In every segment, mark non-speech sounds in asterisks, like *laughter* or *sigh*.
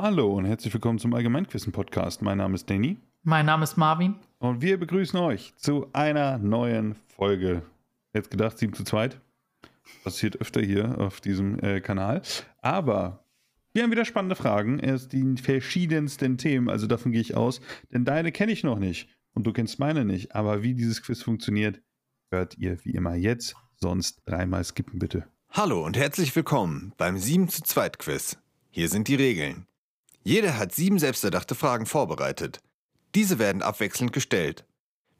Hallo und herzlich willkommen zum Allgemeinquissen-Podcast. Mein Name ist Danny Mein Name ist Marvin. und wir begrüßen euch zu einer neuen Folge. Jetzt gedacht, 7 zu 2. Passiert öfter hier auf diesem äh, Kanal. Aber wir haben wieder spannende Fragen. Erst die verschiedensten Themen, also davon gehe ich aus. Denn deine kenne ich noch nicht und du kennst meine nicht. Aber wie dieses Quiz funktioniert, hört ihr wie immer jetzt. Sonst dreimal skippen bitte. Hallo und herzlich willkommen beim 7 zu 2 Quiz. Hier sind die Regeln. Jeder hat sieben selbsterdachte Fragen vorbereitet. Diese werden abwechselnd gestellt.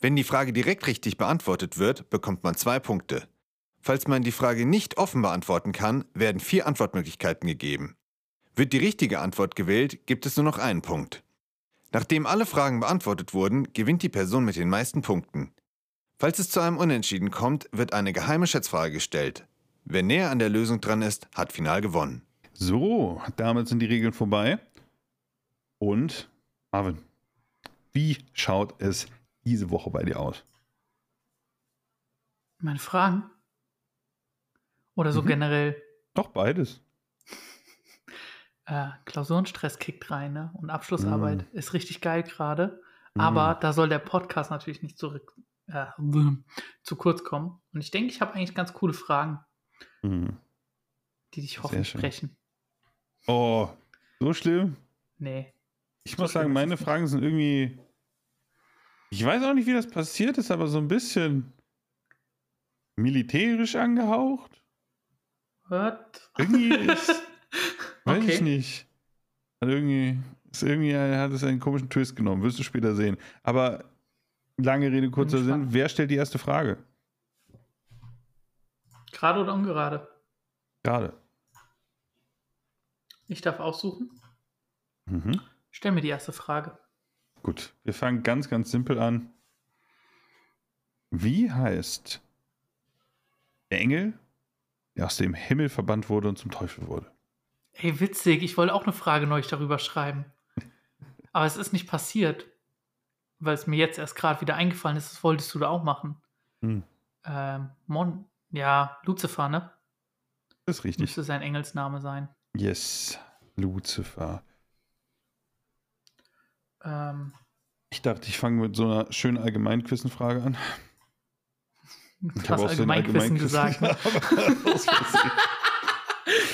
Wenn die Frage direkt richtig beantwortet wird, bekommt man zwei Punkte. Falls man die Frage nicht offen beantworten kann, werden vier Antwortmöglichkeiten gegeben. Wird die richtige Antwort gewählt, gibt es nur noch einen Punkt. Nachdem alle Fragen beantwortet wurden, gewinnt die Person mit den meisten Punkten. Falls es zu einem Unentschieden kommt, wird eine geheime Schätzfrage gestellt. Wer näher an der Lösung dran ist, hat final gewonnen. So, damit sind die Regeln vorbei. Und, Marvin, wie schaut es diese Woche bei dir aus? Meine Fragen? Oder so Mhm. generell Doch, beides. *laughs* äh, Klausurenstress kickt rein, ne? Und Abschlussarbeit Mm. ist richtig geil gerade. Mhm. Aber da soll der Podcast natürlich nicht zurück äh, *laughs* zu kurz kommen. Und ich denke, ich habe eigentlich ganz coole Fragen, Mhm. die dich hoffentlich sprechen. Oh, so schlimm. Nee. Ich muss sagen, meine. Fragen sind irgendwie. Ich weiß auch nicht, wie das passiert ist, aber so ein bisschen militärisch angehaucht. What? Irgendwie ist. *laughs* weiß ich Okay. nicht. Hat irgendwie, ist irgendwie hat es einen komischen Twist genommen. Wirst du später sehen. Aber lange Rede, kurzer Sinn. Wer stellt die erste Frage? Gerade oder ungerade? Gerade. Ich darf aussuchen. Mhm. Stell mir die erste Frage. Gut, wir fangen ganz, ganz simpel an. Wie heißt der Engel, der aus dem Himmel verbannt wurde und zum Teufel wurde? Ey, witzig, ich wollte auch eine Frage neulich darüber schreiben. *laughs* Aber es ist nicht passiert, weil es mir jetzt erst gerade wieder eingefallen ist, das wolltest du da auch machen. Hm, Ähm, Mon, ja, Lucifer, ne? das ist richtig. Müsste sein Engelsname sein. Yes, Lucifer. Ähm, Ich dachte, ich fange mit so einer schönen Allgemeinquissenfrage an. du *laughs* Ich hast habe auch so ein Allgemeinquissen gesagt. Ne? *laughs* *laughs*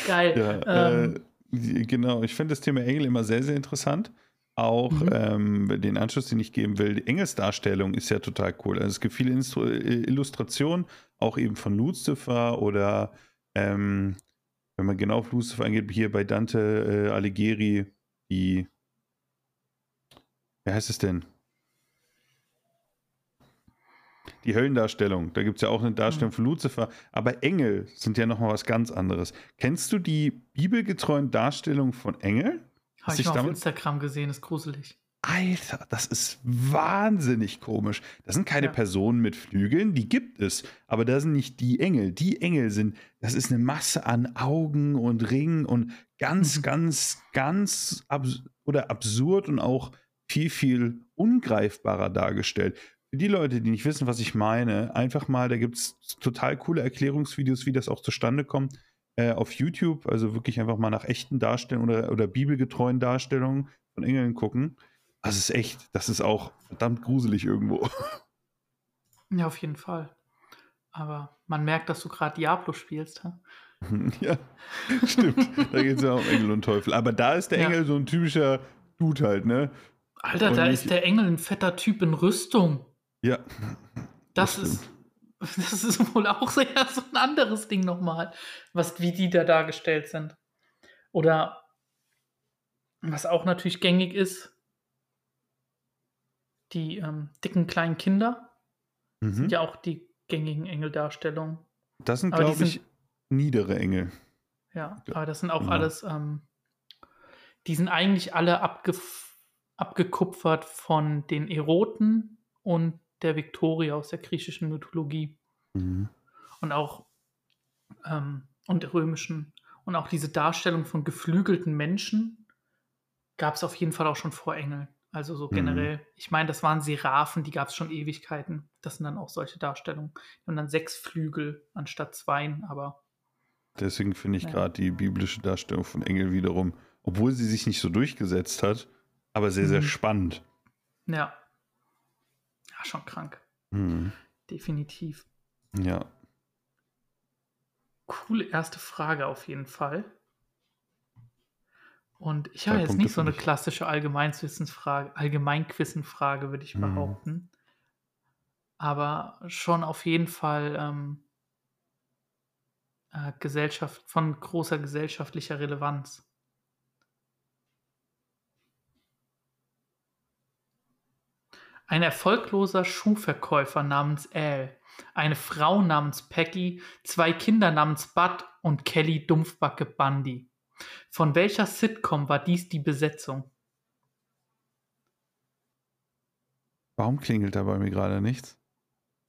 Geil. Ja, ähm, äh, genau. Ich finde das Thema Engel immer sehr, sehr interessant. Auch Mhm. ähm, den Anschluss, den ich geben will, die Engelsdarstellung ist ja total cool. Also es gibt viele Instru äh, Illustrationen, auch eben von Lucifer oder ähm, wenn man genau auf Lucifer eingeht, hier bei Dante äh, Alighieri, die, wie heißt es denn? Die Höllendarstellung, da gibt es ja auch eine Darstellung Mhm. von Lucifer, aber Engel sind ja nochmal was ganz anderes. Kennst du die bibelgetreuen Darstellungen von Engeln? Habe ich mal auf Instagram gesehen, ist gruselig. Alter, das ist wahnsinnig komisch. Das sind keine Ja. Personen mit Flügeln, die gibt es, aber das sind nicht die Engel. Die Engel sind, das ist eine Masse an Augen und Ringen und ganz, Mhm. ganz, ganz abs oder absurd und auch viel, viel ungreifbarer dargestellt. Für die Leute, die nicht wissen, was ich meine, einfach mal, da gibt es total coole Erklärungsvideos, wie das auch zustande kommt, äh, auf YouTube. Also wirklich einfach mal nach echten Darstellungen oder, oder bibelgetreuen Darstellungen von Engeln gucken. Das ist echt, das ist auch verdammt gruselig irgendwo. *laughs* Ja, auf jeden Fall. Aber man merkt, dass du gerade Diablo spielst. Hä? *laughs* ja, stimmt. Da geht es ja um Engel und Teufel. Aber da ist der Ja. Engel so ein typischer Dude halt, ne? Alter, Und da ist der Engel ein fetter Typ in Rüstung. Ja. Das, Das ist, *laughs* das ist wohl auch sehr so ein anderes Ding nochmal, was, wie die da dargestellt sind. Oder was auch natürlich gängig ist, die ähm, dicken kleinen Kinder Mhm. sind ja auch die gängigen Engeldarstellungen. Das sind, glaube ich, niedere Engel. Ja, Ja, aber das sind auch genau. alles, ähm, die sind eigentlich alle abgef abgekupfert von den Eroten und der Viktoria aus der griechischen Mythologie. Mhm. und auch ähm, und der römischen und auch diese Darstellung von geflügelten Menschen gab es auf jeden Fall auch schon vor Engeln. Also so Mhm. generell. Ich meine, das waren Seraphen, die gab es schon Ewigkeiten. Das sind dann auch solche Darstellungen. Und dann sechs Flügel anstatt zweien, aber Deswegen finde ich Ja. gerade die biblische Darstellung von Engel wiederum obwohl sie sich nicht so durchgesetzt hat, aber sehr, sehr Mhm. spannend. Ja. Ja, schon krank. Mhm. Definitiv. Ja. Coole erste Frage auf jeden Fall. Und ich habe jetzt Punkte nicht so eine klassische Allgemeinwissensfrage, Allgemeinquissenfrage, würde ich Mhm. behaupten. Aber schon auf jeden Fall ähm, äh, Gesellschaft, von großer gesellschaftlicher Relevanz. Ein erfolgloser Schuhverkäufer namens Al, eine Frau namens Peggy, zwei Kinder namens Bud und Kelly Dumpfbacke Bundy. Von welcher Sitcom war dies die Besetzung? Warum klingelt da bei mir gerade nichts?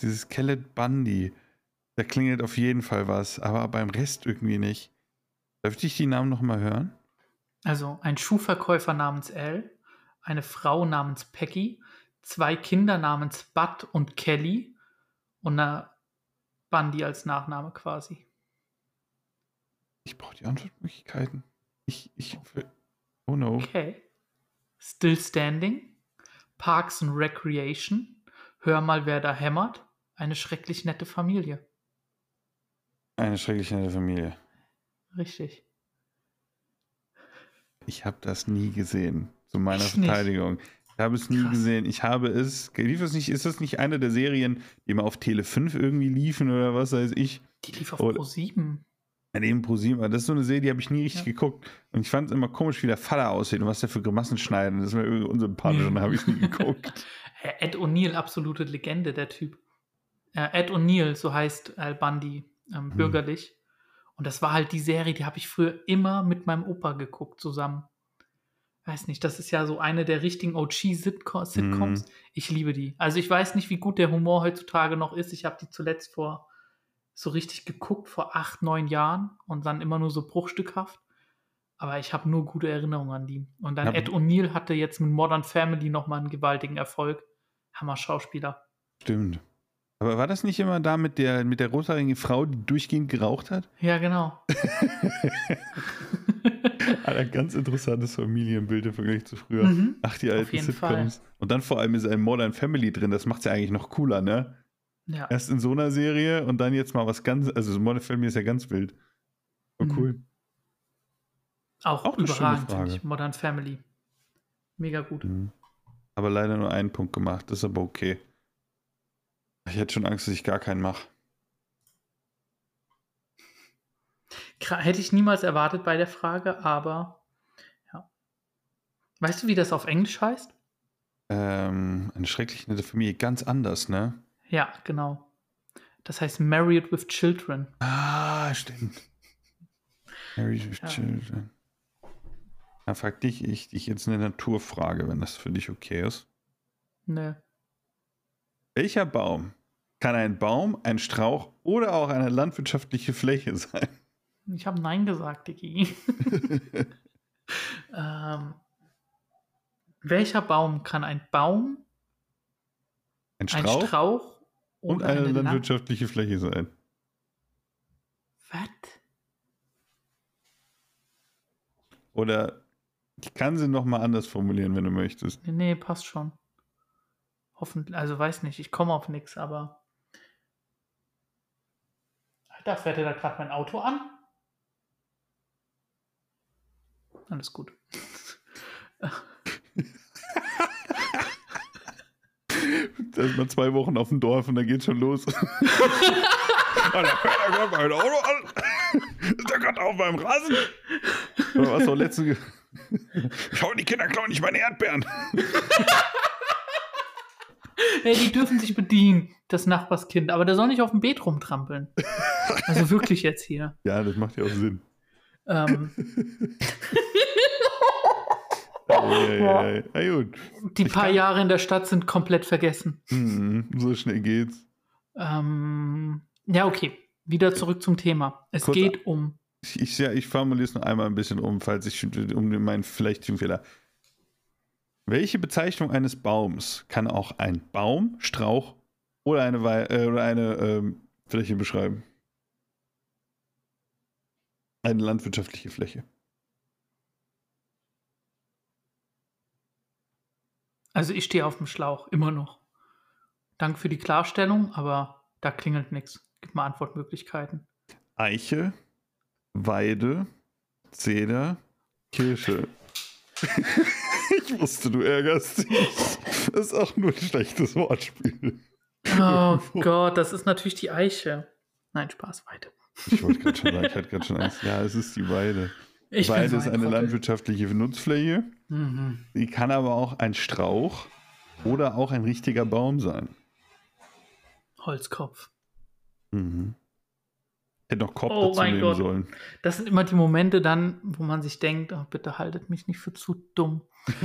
Dieses Kellet Bundy, da klingelt auf jeden Fall was, aber beim Rest irgendwie nicht. Darf ich die Namen nochmal hören? Also ein Schuhverkäufer namens Al, eine Frau namens Peggy, zwei Kinder namens Bud und Kelly und eine Bundy als Nachname quasi. Ich brauche die Antwortmöglichkeiten. Ich, ich, oh no. Okay. Still Standing, Parks and Recreation, Hör mal, wer da hämmert, eine schrecklich nette Familie. Eine schrecklich nette Familie. Richtig. Ich habe das nie gesehen. Zu meiner Ich nicht. Ich habe es nie Krass. gesehen. Ich habe es. Lief es nicht, ist das nicht eine der Serien, die immer auf Tele 5 irgendwie liefen oder was weiß ich? Die lief auf Pro 7. An dem ProSieben. Das ist so eine Serie, die habe ich nie richtig Ja. geguckt. Und ich fand es immer komisch, wie der Vater aussieht und was der für Grimassen schneidet. Und Das ist mir irgendwie unsympathisch und dann habe ich es nie *laughs* geguckt. Ed O'Neill, absolute Legende, der Typ. Äh, Ed O'Neill, so heißt Al Bundy ähm, Mhm. bürgerlich. Und das war halt die Serie, die habe ich früher immer mit meinem Opa geguckt zusammen. Weiß nicht, das ist ja so eine der richtigen OG-Sitcoms. Mhm. Ich liebe die. Also ich weiß nicht, wie gut der Humor heutzutage noch ist. Ich habe die zuletzt vor so richtig geguckt, vor acht, neun Jahren und dann immer nur so bruchstückhaft. Aber ich habe nur gute Erinnerungen an die. Und dann Ja, Ed O'Neill hatte jetzt mit Modern Family nochmal einen gewaltigen Erfolg. Hammer Schauspieler. Stimmt. Aber war das nicht immer da mit der, mit der rothaarigen Frau, die durchgehend geraucht hat? Ja, genau. *laughs* *laughs* Alter, ganz interessantes Familienbild im Vergleich zu früher. Mhm. Ach, die alten Sitcoms. Und dann vor allem ist ein Modern Family drin. Das macht es ja eigentlich noch cooler, ne? Ja. Erst in so einer Serie und dann jetzt mal was ganz. Also, Modern Family ist ja ganz wild. Oh, Mhm. cool. Auch, Auch überragend, finde ich. Modern Family. Mega gut. Mhm. Aber leider nur einen Punkt gemacht. Das ist aber okay. Ich hätte schon Angst, dass ich gar keinen mache. Hätte ich niemals erwartet bei der Frage, aber ja. Weißt du, wie das auf Englisch heißt? Ähm, eine schrecklich nette Familie. Ganz anders, ne? Ja, genau. Das heißt Married with Children. Ah, stimmt. Married with Ja. Children. Da frag dich ich dich jetzt eine Naturfrage, wenn das für dich okay ist. Ne. Welcher Baum kann ein Baum, ein Strauch oder auch eine landwirtschaftliche Fläche *laughs* sein? Ich habe Nein gesagt, Digi. *laughs* *laughs* ähm, welcher Baum kann ein Baum, Ein ein Strauch, Strauch und oder eine, eine Land landwirtschaftliche Fläche sein? Was? Oder ich kann sie noch mal anders formulieren, wenn du möchtest. Nee, nee, passt schon. Hoffentlich, also weiß nicht, ich komme auf nichts, aber. Alter, fährt dir da gerade mein Auto an? Alles gut. Da ist man zwei Wochen auf dem Dorf und dann geht's schon los. *laughs* Ist der gerade auf meinem Rasen? Oder was war letzte? Schau, die Kinder klauen nicht meine Erdbeeren. Hey, die dürfen sich bedienen, das Nachbarskind, aber der soll nicht auf dem Beet rumtrampeln. Also wirklich jetzt hier. Ja, das macht ja auch Sinn. Ähm, *laughs* Ei. Na gut. die Ich paar kann- Jahre in der Stadt sind komplett vergessen. Hm, so schnell geht's. Ähm, ja, okay. Wieder zurück zum Thema. Es Kurz- geht um. Ich, ich, ja, ich formuliere es noch einmal ein bisschen um, falls ich um meinen vielleicht Fehler. Welche Bezeichnung eines Baums kann auch ein Baum, Strauch oder eine, Wei äh, oder eine ähm, Fläche beschreiben? Eine landwirtschaftliche Fläche. Also ich stehe auf dem Schlauch, immer noch. Danke für die Klarstellung, aber da klingelt nichts. Gib mal Antwortmöglichkeiten. Eiche, Weide, Zeder, Kirsche. *laughs* ich wusste, du ärgerst dich. Das ist auch nur ein schlechtes Wortspiel. Oh *laughs* Gott, das ist natürlich die Eiche. Nein, Spaß, Weide. Ich wollte gerade schon sagen, ich *laughs* hatte gerade schon Angst. Ja, es ist die Weide. Ich ist ein eine landwirtschaftliche Nutzfläche. Mhm. Die kann aber auch ein Strauch oder auch ein richtiger Baum sein. Holzkopf. Mhm. Hätte noch Kopf Oh dazu mein nehmen Gott. sollen. Das sind immer die Momente dann, wo man sich denkt, oh, bitte haltet mich nicht für zu dumm. *laughs*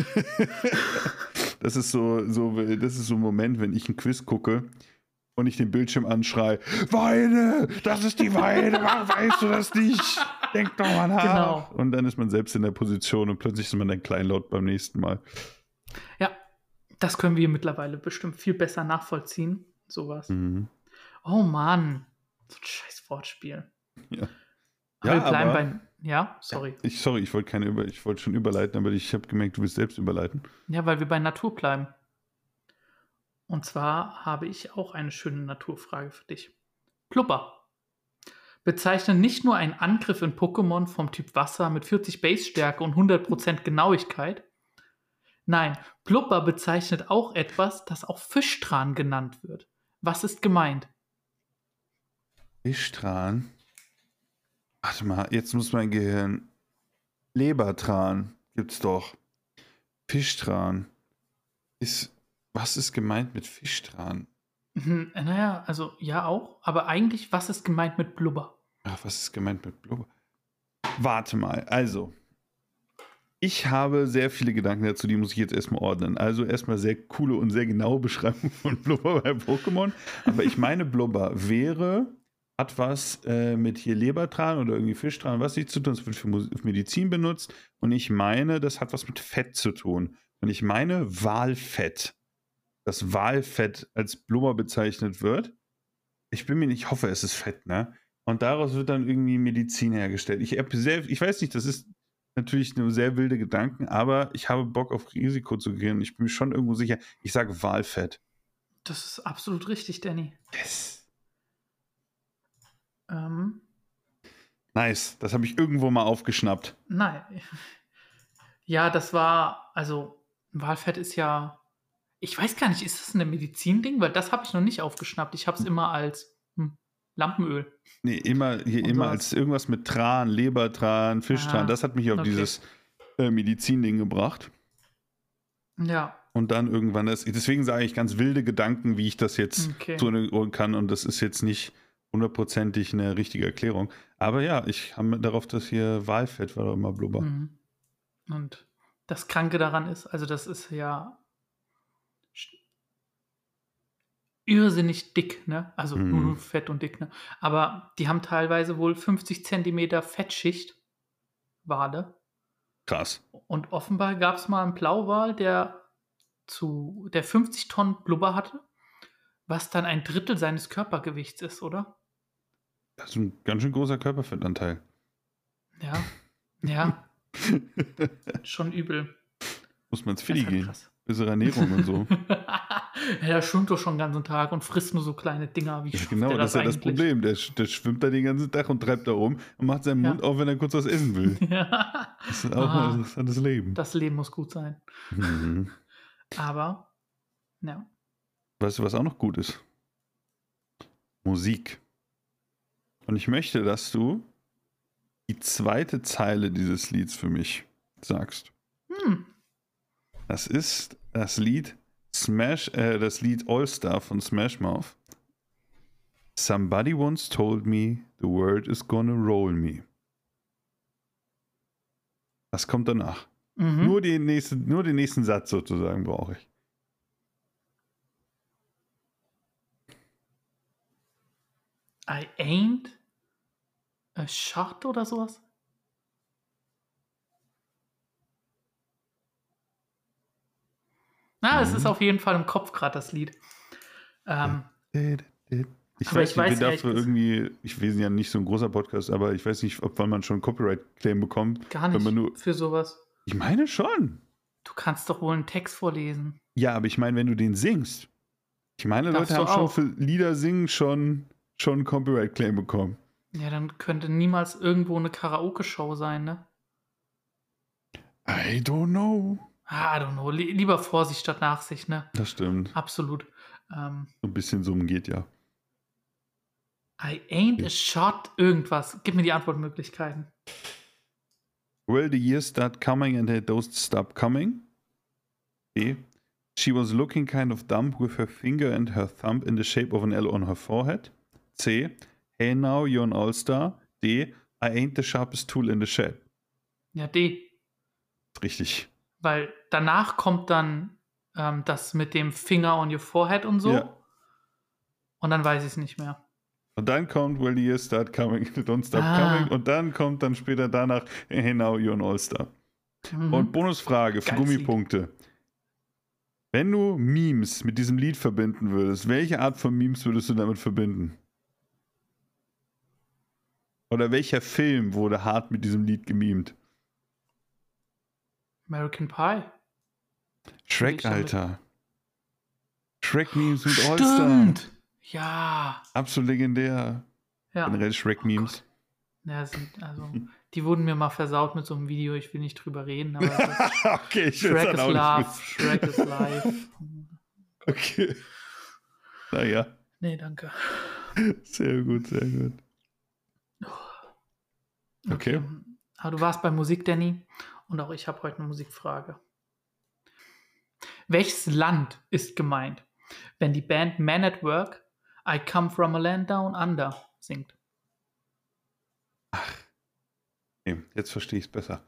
Das ist so, so, das ist so ein Moment, wenn ich ein Quiz gucke und ich den Bildschirm anschreie, Weide, das ist die Weide, warum weißt du das nicht? Denk doch mal nach. Genau. Und dann ist man selbst in der Position und plötzlich ist man dann kleinlaut beim nächsten Mal. Ja, das können wir mittlerweile bestimmt viel besser nachvollziehen. Sowas. Mhm. Oh Mann. So ein scheiß Wortspiel. Ja. Aber Ja, wir bleiben aber- bei. Ja, sorry. Ich, sorry, ich wollte keine über, ich wollte schon überleiten, aber ich habe gemerkt, du willst selbst überleiten. Ja, weil wir bei Natur bleiben. Und zwar habe ich auch eine schöne Naturfrage für dich. Plupper. Bezeichnet nicht nur einen Angriff in Pokémon vom Typ Wasser mit 40 Base-Stärke und 100% Genauigkeit. Nein, Plupper bezeichnet auch etwas, das auch Fischtran genannt wird. Was ist gemeint? Fischtran. Warte mal, jetzt muss mein Gehirn. Lebertran gibt's doch. Fischtran. Ist, was ist gemeint mit Fischtran? Hm, naja, also ja auch, aber eigentlich, was ist gemeint mit Blubber? Ach, was ist gemeint mit Blubber? Warte mal, also. Ich habe sehr viele Gedanken dazu, die muss ich jetzt erstmal ordnen. Also erstmal sehr coole und sehr genaue Beschreibung von Blubber bei Pokémon. Aber ich meine, Blubber wäre, hat was äh, mit hier Lebertran oder irgendwie Fischtran, was nicht zu tun, es wird für Medizin benutzt. Und ich meine, das hat was mit Fett zu tun. Und ich meine Walfett. Das Walfett als Blubber bezeichnet wird. Ich bin mir nicht, ich hoffe, es ist Fett, ne? Und daraus wird dann irgendwie Medizin hergestellt. Ich, sehr, ich weiß nicht, das ist natürlich nur sehr wilde Gedanken, aber ich habe Bock auf Risiko zu gehen. Ich bin mir schon irgendwo sicher. Ich sage Walfett. Das ist absolut richtig, Danny. Yes. Ähm, Nice. Das habe ich irgendwo mal aufgeschnappt. Nein. *laughs* Ja, das war, also Walfett ist ja, ich weiß gar nicht, ist das ein Medizinding? Weil das habe ich noch nicht aufgeschnappt. Ich habe es immer als hm, Lampenöl. Nee, immer, hier Und immer sowas. als irgendwas mit Tran, Lebertran, Fischtran. Ah, das hat mich auf okay. dieses äh, Medizinding gebracht. Ja, Und dann irgendwann das. Deswegen sage ich ganz wilde Gedanken, wie ich das jetzt okay. zuordnen kann. Und das ist jetzt nicht hundertprozentig eine richtige Erklärung. Aber ja, ich habe darauf, dass hier Walfett war immer Blubber. Mhm. Und das Kranke daran ist, also das ist ja irrsinnig dick, ne? Also Mhm. nur fett und dick, ne? Aber die haben teilweise wohl 50 Zentimeter Fettschicht, Wale. Krass. Und offenbar gab es mal einen Blauwal, der zu der 50 Tonnen Blubber hatte, was dann ein Drittel seines Körpergewichts ist, oder? Das ist ein ganz schön großer Körperfettanteil. Ja. Ja, *laughs* schon übel. Muss man ins Fili gehen. krass. Bessere Ernährung und so. *laughs* ja, der schwimmt doch schon den ganzen Tag und frisst nur so kleine Dinger. Wie Ja, genau, der das ist ja das eigentlich? Problem. Der, der schwimmt da den ganzen Tag und treibt da rum und macht seinen Ja. Mund auf, wenn er kurz was essen will. *laughs* Ja, Das ist auch Ah. ein interessantes Leben. das Leben muss gut sein. Mhm. Aber, ja. Weißt du, was auch noch gut ist? Musik. Und ich möchte, dass du die zweite Zeile dieses Lieds für mich sagst. Das ist das Lied Smash, äh, das Lied All Star von Smash Mouth. Somebody once told me the world is gonna roll me. Was kommt danach? Mhm. Nur, den nächsten, nur den nächsten Satz sozusagen brauche ich. I ain't a shot oder sowas? Na, es Mhm. ist auf jeden Fall im Kopf gerade das Lied. Ähm, Ich weiß ich nicht, weiß ehrlich dafür irgendwie, ich sind ja nicht so ein großer Podcast, aber ich weiß nicht, ob wann man schon Copyright-Claim bekommt. gar Wenn nicht man nur, für sowas. ich meine schon. Du kannst doch wohl einen Text vorlesen. Ja, aber ich meine, wenn du den singst. Ich meine, Darfst Leute haben schon auch. für Lieder singen schon, schon Copyright-Claim bekommen. Ja, dann könnte niemals irgendwo eine Karaoke-Show sein, ne? I don't know. Ah, I don't know. Li- Lieber Vorsicht statt Nachsicht, ne? Das stimmt. Absolut. Ähm, So ein bisschen so geht ja. I ain't a shot irgendwas. Gib mir die Antwortmöglichkeiten. Well, the years start coming and they don't stop coming. B. She was looking kind of dumb with her finger and her thumb in the shape of an L on her forehead. C. Hey now, you're an all-star. D. I ain't the sharpest tool in the shed. Ja, D. Richtig. Weil danach kommt dann ähm, das mit dem Finger on your forehead und so. Ja. Und dann weiß ich es nicht mehr. Und dann kommt Well, the years start coming, *laughs* don't stop Ah. coming. Und dann kommt dann später danach Hey now, you're an all-star. Mhm. Und Bonusfrage für Geiles Lied. Gummipunkte. Wenn du Memes mit diesem Lied verbinden würdest, welche Art von Memes würdest du damit verbinden? Oder welcher Film wurde hart mit diesem Lied gemimt? American Pie. Shrek, Alter. Shrek-Memes mit All-Star. Stimmt. Ja. Absolut legendär. Ja. Generell Shrek-Memes. ja sind, also, die wurden mir mal versaut mit so einem Video. Ich will nicht drüber reden, *laughs* okay, ich Shrek is auch Love. Shrek is Life. *laughs* Okay. Naja, Nee, danke. sehr gut, sehr gut. Okay. Aber du warst bei Musik, Danny. Und auch ich habe heute eine Musikfrage. Welches Land ist gemeint, wenn die Band Man at Work I Come From a Land Down Under singt? Okay, jetzt verstehe ich es besser.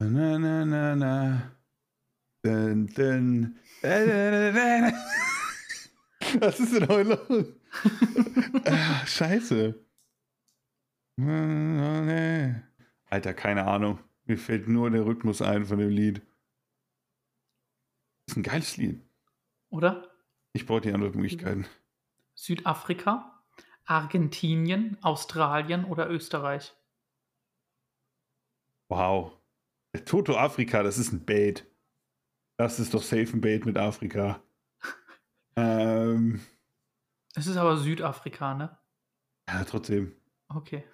Na, na, na, na. Dun, dun. *laughs* Was ist denn heute los? *laughs* Ah, Scheiße. Alter, keine Ahnung. Mir fällt nur der Rhythmus ein von dem Lied. Das ist ein geiles Lied. Oder? Ich brauche die Antwortmöglichkeiten. Südafrika, Argentinien, Australien oder Österreich? Wow. Der Toto Afrika, das ist ein Bait. Das ist doch safe ein Bait mit Afrika. *laughs* ähm, Es ist aber Südafrika, ne? ja, trotzdem. Okay.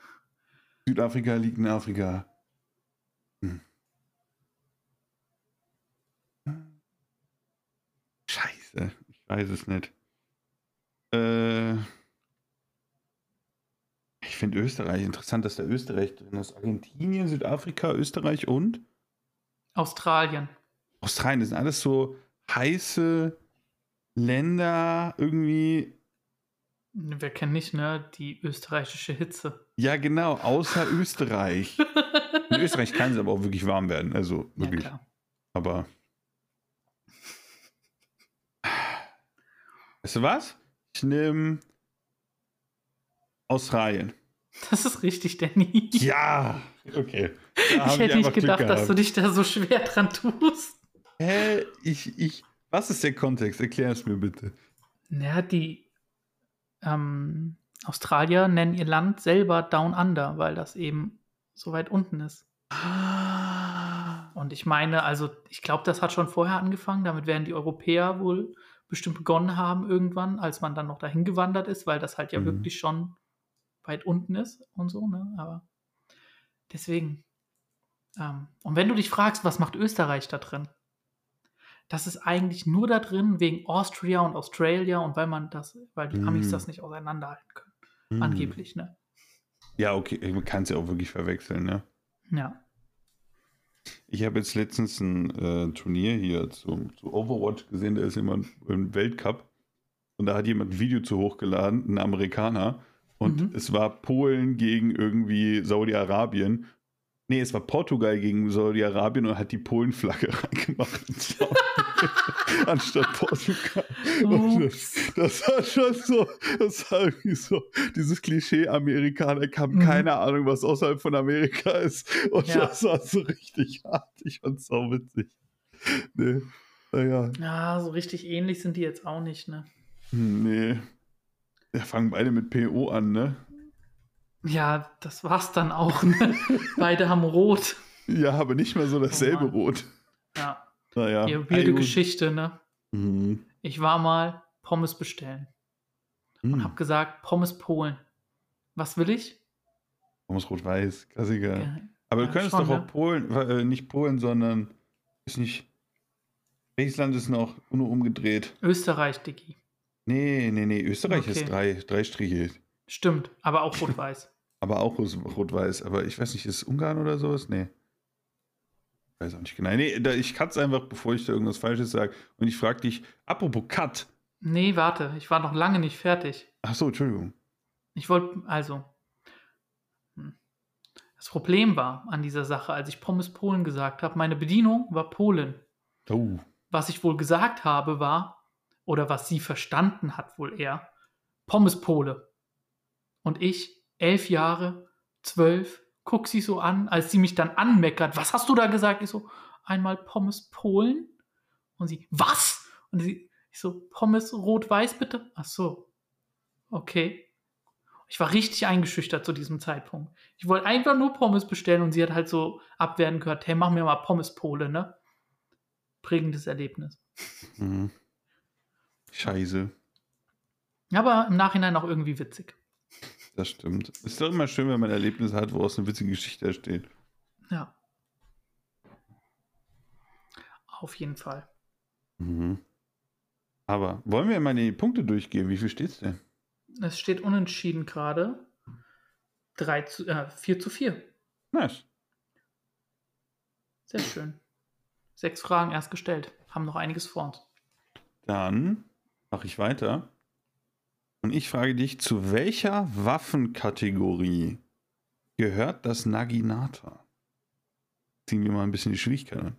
Südafrika liegt in Afrika. Hm. Scheiße, ich weiß es nicht. Äh, ich finde Österreich interessant, dass da Österreich drin ist. Argentinien, Südafrika, Österreich und Australien. Australien. Das sind alles so heiße Länder irgendwie. Wir kennen nicht, ne? Die österreichische Hitze. Ja, genau, außer *laughs* Österreich. In Österreich kann es aber auch wirklich warm werden. Also Ja, wirklich. klar. aber. Weißt du was? Ich nehme Australien. Das ist richtig, Danny. Ja, okay. Da ich hätte nicht gedacht, dass du dich da so schwer dran tust. Hä? Ich, ich. Was ist der Kontext? Erklär es mir bitte. Ja, die ähm, Australier nennen ihr Land selber Down Under, weil das eben so weit unten ist. Ah. Und ich meine, also ich glaube, das hat schon vorher angefangen. Damit werden die Europäer wohl bestimmt begonnen haben irgendwann, als man dann noch dahin gewandert ist, weil das halt ja Mhm. wirklich schon weit unten ist und so, ne? Aber deswegen. Ähm, und wenn du dich fragst, was macht Österreich da drin? Das ist eigentlich nur da drin wegen Austria und Australia und weil man das, weil die Amis Mhm. das nicht auseinanderhalten können. Hm. Angeblich, ne? Ja, okay. Man kann es ja auch wirklich verwechseln, ne? Ja. Ich habe jetzt letztens ein äh, Turnier hier zu, zu Overwatch gesehen, da ist jemand im Weltcup und da hat jemand ein Video zu hochgeladen, ein Amerikaner, und Mhm. es war Polen gegen irgendwie Saudi-Arabien. Nee, es war Portugal gegen Saudi-Arabien und hat die Polen-Flagge *laughs* reingemacht. Sound. *laughs* *laughs* Anstatt Portugal. Das, war schon so, das war irgendwie so, dieses Klischee Amerikaner haben Mhm. keine Ahnung, was außerhalb von Amerika ist. Und Ja. das war so richtig hart. Ich fand's so witzig. Nee. Naja, Ja, so richtig ähnlich sind die jetzt auch nicht, ne? hm, nee. Ja, fangen beide mit PO an, ne? Ja, das war's dann auch. Ne? *laughs* Beide haben rot. Ja, aber nicht mal so dasselbe Oh. Rot. Ja, Naja. ihr wilde. Geschichte, ne? Mhm. Ich war mal Pommes bestellen und Mhm. hab gesagt, Pommes Polen. Was will ich? Pommes Rot-Weiß, Klassiker. Ja, Aber Ja, du könntest schon, doch ne? auch Polen, äh, nicht Polen, sondern ist nicht. Welches Land ist noch nur umgedreht? Österreich, Dicky. Nee, nee, nee. Österreich Okay. ist drei, drei Striche. Stimmt, aber auch rot-weiß. *laughs* Aber auch Rot-Weiß. Aber ich weiß nicht, ist es Ungarn oder sowas? Nee. Ich weiß auch nicht genau. Nee, da, ich cut einfach, bevor ich da irgendwas Falsches sage. Und ich frage dich, apropos Cut. nee, warte, ich war noch lange nicht fertig. Ach so, Entschuldigung. Ich wollte, also. hm. Das Problem war an dieser Sache, als ich Pommes Polen gesagt habe, meine Bedienung war Polen. Oh. Was ich wohl gesagt habe, war, oder was sie verstanden hat, wohl eher, Pommes Pole. Und ich, elf Jahre, zwölf, guck sie so an, als sie mich dann anmeckert. Was hast du da gesagt? Ich so, einmal Pommes Polen. Und sie, was? Und sie, ich so, Pommes rot-weiß bitte? Ach so. Okay. Ich war richtig eingeschüchtert zu diesem Zeitpunkt. Ich wollte einfach nur Pommes bestellen und sie hat halt so abwerten gehört, hey, mach mir mal Pommes Pole, ne? Prägendes Erlebnis. Mhm. Scheiße. Aber im Nachhinein auch irgendwie witzig. Das stimmt. Ist doch immer schön, wenn man Erlebnisse hat, woraus eine witzige Geschichte entsteht. Ja. Auf jeden Fall. Mhm. Aber wollen wir mal die Punkte durchgehen? Wie viel steht's denn? Es steht unentschieden gerade. 3 zu, äh, 4 zu 4. Nice. Sehr schön. Sechs Fragen erst gestellt. Haben noch einiges vor uns. Dann mache ich weiter. Und ich frage dich, zu welcher Waffenkategorie gehört das Naginata? Ziehen wir mal ein bisschen die Schwierigkeit an.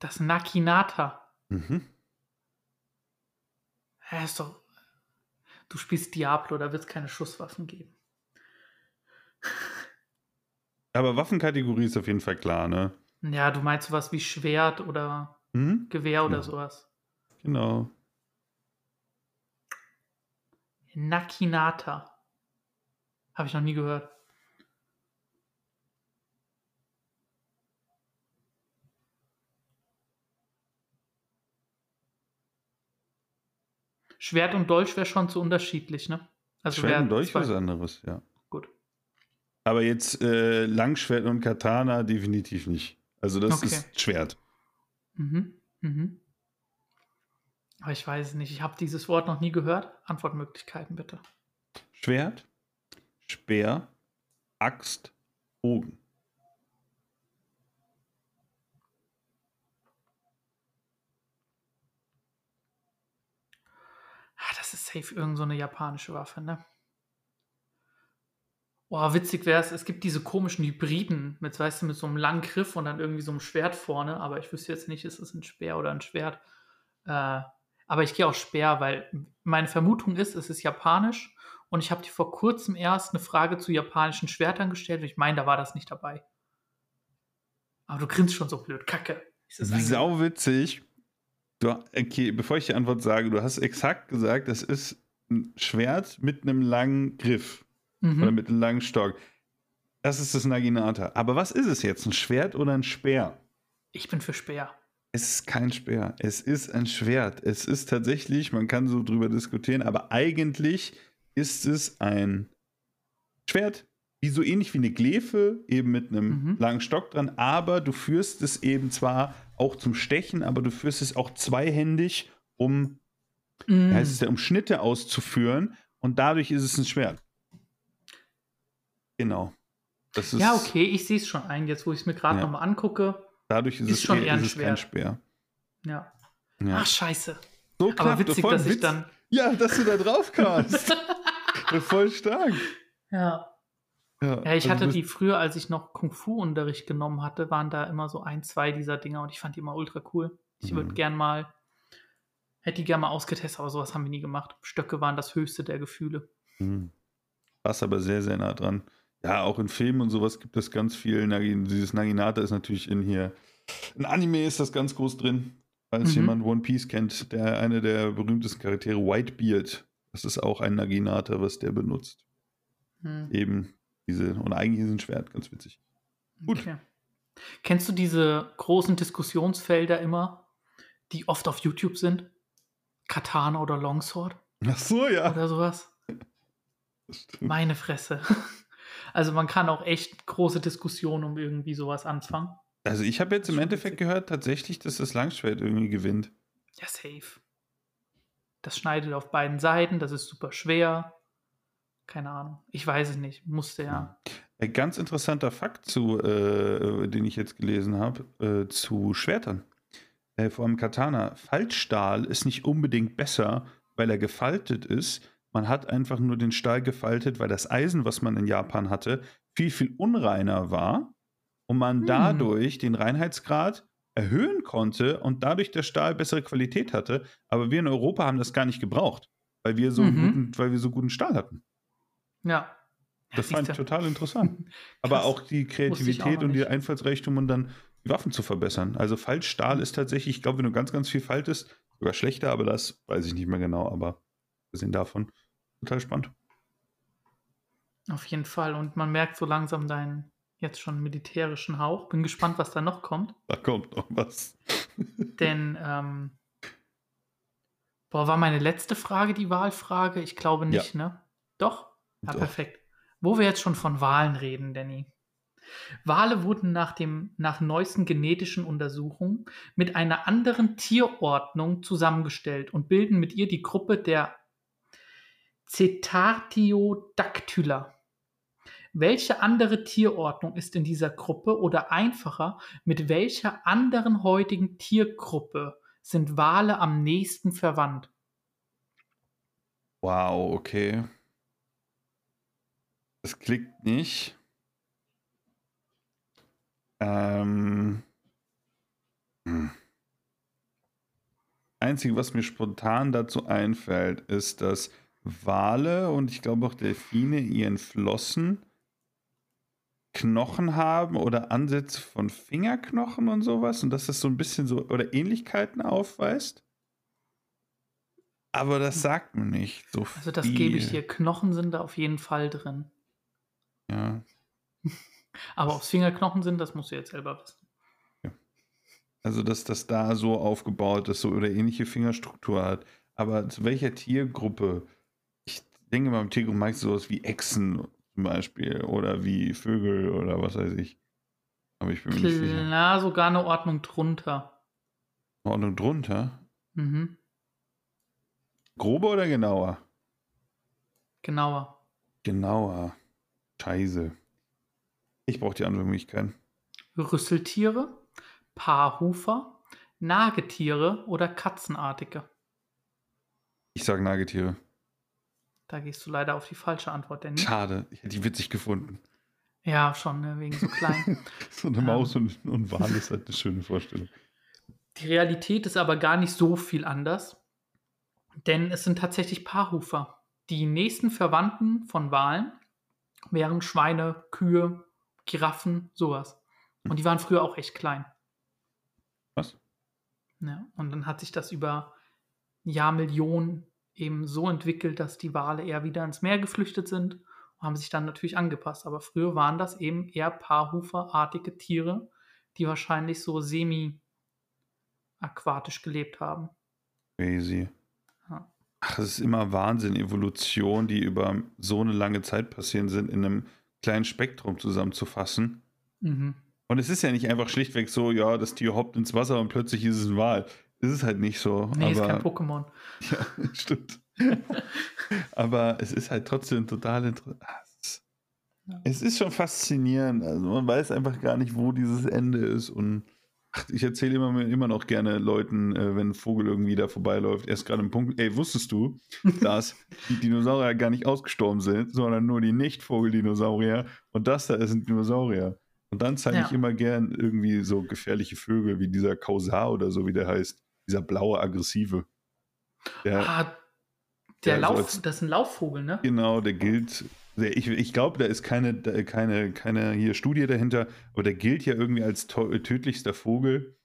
Das Nakinata. Mhm. Hä, ist doch. Du spielst Diablo, da wird es keine Schusswaffen geben. *laughs* Aber Waffenkategorie ist auf jeden Fall klar, ne? Ja, du meinst sowas wie Schwert oder Mhm. Gewehr oder Ja. sowas. Genau. Nakinata. Habe ich noch nie gehört. Schwert und Dolch wäre schon zu unterschiedlich, ne? Also Schwert und Dolch zwei- was anderes, ja. Gut. Aber jetzt äh, Langschwert und Katana definitiv nicht. Also das Okay. ist Schwert. Mhm. Mhm. Aber ich weiß es nicht. Ich habe dieses Wort noch nie gehört. Antwortmöglichkeiten bitte. Schwert, Speer, Axt, Bogen. Ah, das ist safe irgend so eine japanische Waffe, ne? Boah, witzig wäre es, es gibt diese komischen Hybriden mit, weißt du, mit so einem langen Griff und dann irgendwie so einem Schwert vorne, aber ich wüsste jetzt nicht, ist es ein Speer oder ein Schwert. Äh, aber ich gehe auch Speer, weil meine Vermutung ist, es ist japanisch und ich habe dir vor kurzem erst eine Frage zu japanischen Schwertern gestellt und ich meine, da war das nicht dabei. Aber du grinst schon so blöd, kacke. Ist das Sau witzig. Du, okay, bevor ich die Antwort sage, du hast exakt gesagt, das ist ein Schwert mit einem langen Griff Mhm. oder mit einem langen Stock. Das ist das Naginata. Aber was ist es jetzt? Ein Schwert oder ein Speer? Ich bin für Speer. Es ist kein Speer. Es ist ein Schwert. Es ist tatsächlich, man kann so drüber diskutieren, aber eigentlich ist es ein Schwert, wie so ähnlich wie eine Glefe, eben mit einem Mhm. langen Stock dran, aber du führst es eben zwar auch zum Stechen, aber du führst es auch zweihändig, um, Mhm. heißt es ja, um Schnitte auszuführen und dadurch ist es ein Schwert. Genau. Ja, okay, ich sehe es schon ein, jetzt wo ich es mir gerade Ja. nochmal angucke. Dadurch ist, Ist es, schon eher, eher ein ist es kein. Speer. Ja. Ja. Ach, scheiße. so Aber knapp, witzig, voll dass ich witz- dann. Ja, dass du da drauf kamst. *laughs* voll stark. Ja. Ja, ja, ich also hatte die früher, als ich noch Kung-Fu-Unterricht genommen hatte, waren da immer so ein, zwei dieser Dinger und ich fand die immer ultra cool. Ich würde Mhm. gern mal, hätte die gern mal ausgetestet, aber sowas haben wir nie gemacht. Stöcke waren das höchste der Gefühle. Hm. Warst aber sehr, sehr nah dran. Ja, auch in Filmen und sowas gibt es ganz viel. Dieses Naginata ist natürlich in hier. In Anime ist das ganz groß drin. Falls Mhm. jemand One Piece kennt, der eine der berühmtesten Charaktere, Whitebeard, das ist auch ein Naginata, was der benutzt. Hm. Eben diese, und eigentlich ist ein Schwert, ganz witzig. Gut. Okay. Kennst du diese großen Diskussionsfelder immer, die oft auf YouTube sind? Katana oder Longsword Ach so, ja. oder sowas? Meine Fresse. Also man kann auch echt große Diskussionen um irgendwie sowas anfangen. Also ich habe jetzt im Endeffekt gehört, tatsächlich, dass das Langschwert irgendwie gewinnt. Ja, safe. Das schneidet auf beiden Seiten, das ist super schwer. Keine Ahnung. Ich weiß es nicht. Musste ja. Ein ganz interessanter Fakt, zu, äh, den ich jetzt gelesen habe, äh, zu Schwertern. Äh, vor allem Katana. Faltstahl ist nicht unbedingt besser, weil er gefaltet ist. Man hat einfach nur den Stahl gefaltet, weil das Eisen, was man in Japan hatte, viel, viel unreiner war und man Hm. dadurch den Reinheitsgrad erhöhen konnte und dadurch der Stahl bessere Qualität hatte. Aber wir in Europa haben das gar nicht gebraucht, weil wir so, Mhm. guten, weil wir so guten Stahl hatten. Ja. Das fand ich total interessant. *laughs* Aber auch die auch Kreativität noch und die. Einfallsreichtum und dann die Waffen zu verbessern. Also Faltstahl Mhm. ist tatsächlich, ich glaube, wenn du ganz, ganz viel faltest, sogar schlechter, aber das weiß ich nicht mehr genau, aber gesehen davon, total spannend. Auf jeden Fall. Und man merkt so langsam deinen jetzt schon militärischen Hauch. Bin gespannt, was da noch kommt. Da kommt noch was. *laughs* Denn, ähm, boah, war meine letzte Frage die Wahlfrage? Ich glaube nicht, ne? Doch? Ja, Doch. perfekt. Wo wir jetzt schon von Wahlen reden, Danny. Wale wurden nach, dem, nach neuesten genetischen Untersuchungen mit einer anderen Tierordnung zusammengestellt und bilden mit ihr die Gruppe der Cetartiodactyla. Welche andere Tierordnung ist in dieser Gruppe oder einfacher, mit welcher anderen heutigen Tiergruppe sind Wale am nächsten verwandt? Wow, okay. Das klickt nicht. Ähm. Hm. Einzige, was mir spontan dazu einfällt, ist, dass Wale und ich glaube auch Delfine in ihren Flossen Knochen haben oder Ansätze von Fingerknochen und sowas und dass das so ein bisschen so oder Ähnlichkeiten aufweist. Aber das sagt mir nicht so viel. Also das gebe ich dir. Knochen sind da auf jeden Fall drin. Ja. *laughs* Aber ob es Fingerknochen sind, das musst du jetzt selber wissen. Also, dass das da so aufgebaut ist, so oder ähnliche Fingerstruktur hat. Aber zu welcher Tiergruppe? Ich denke mal, im meinst du sowas wie Echsen zum Beispiel oder wie Vögel oder was weiß ich. Aber ich bin mir nicht sicher. Klar, sogar eine Ordnung drunter. Ordnung drunter. Mhm. Grober oder genauer? Genauer. Genauer. Scheiße. Ich brauche die andere Möglichkeit. Rüsseltiere, Paarhufer, Nagetiere oder Katzenartige. Ich sage Nagetiere. Da gehst du leider auf die falsche Antwort, Danny. Schade. Ich hätte die witzig gefunden. Ja, schon, ne, wegen so klein. *laughs* So eine Ähm. Maus und, und Wal ist halt eine schöne Vorstellung. Die Realität ist aber gar nicht so viel anders, denn es sind tatsächlich Paarhufer. Die nächsten Verwandten von Walen wären Schweine, Kühe, Giraffen, sowas. Und die waren früher auch echt klein. Was? Ja, und dann hat sich das über Jahrmillionen eben so entwickelt, dass die Wale eher wieder ins Meer geflüchtet sind und haben sich dann natürlich angepasst. Aber früher waren das eben eher Paarhuferartige Tiere, die wahrscheinlich so semi-aquatisch gelebt haben. Crazy. Ja. Ach, es ist immer Wahnsinn, Evolution, die über so eine lange Zeit passieren sind, in einem kleinen Spektrum zusammenzufassen. Mhm. Und es ist ja nicht einfach schlichtweg so, ja, das Tier hoppt ins Wasser und plötzlich ist es ein Wal. Es ist halt nicht so. Nee, ist kein aber, Pokémon. *laughs* ja, stimmt. *laughs* aber es ist halt trotzdem total interessant. Ja. Es ist schon faszinierend. Also man weiß einfach gar nicht, wo dieses Ende ist. Und ach, ich erzähle immer, immer noch gerne Leuten, äh, wenn ein Vogel irgendwie da vorbeiläuft, erst gerade im Punkt, ey, wusstest du, *laughs* dass die Dinosaurier gar nicht ausgestorben sind, sondern nur die Nicht-Vogel-Dinosaurier und das da ist ein Dinosaurier. Und dann zeige ich Ja. immer gern irgendwie so gefährliche Vögel wie dieser Kausar oder so, wie der heißt. Dieser blaue, aggressive. Der, Ah, der so Lauf, als- das ist ein Laufvogel, ne? Genau, der gilt. Der, ich ich glaube, da ist keine, da- keine, keine hier Studie dahinter, aber der gilt ja irgendwie als tödlichster Vogel,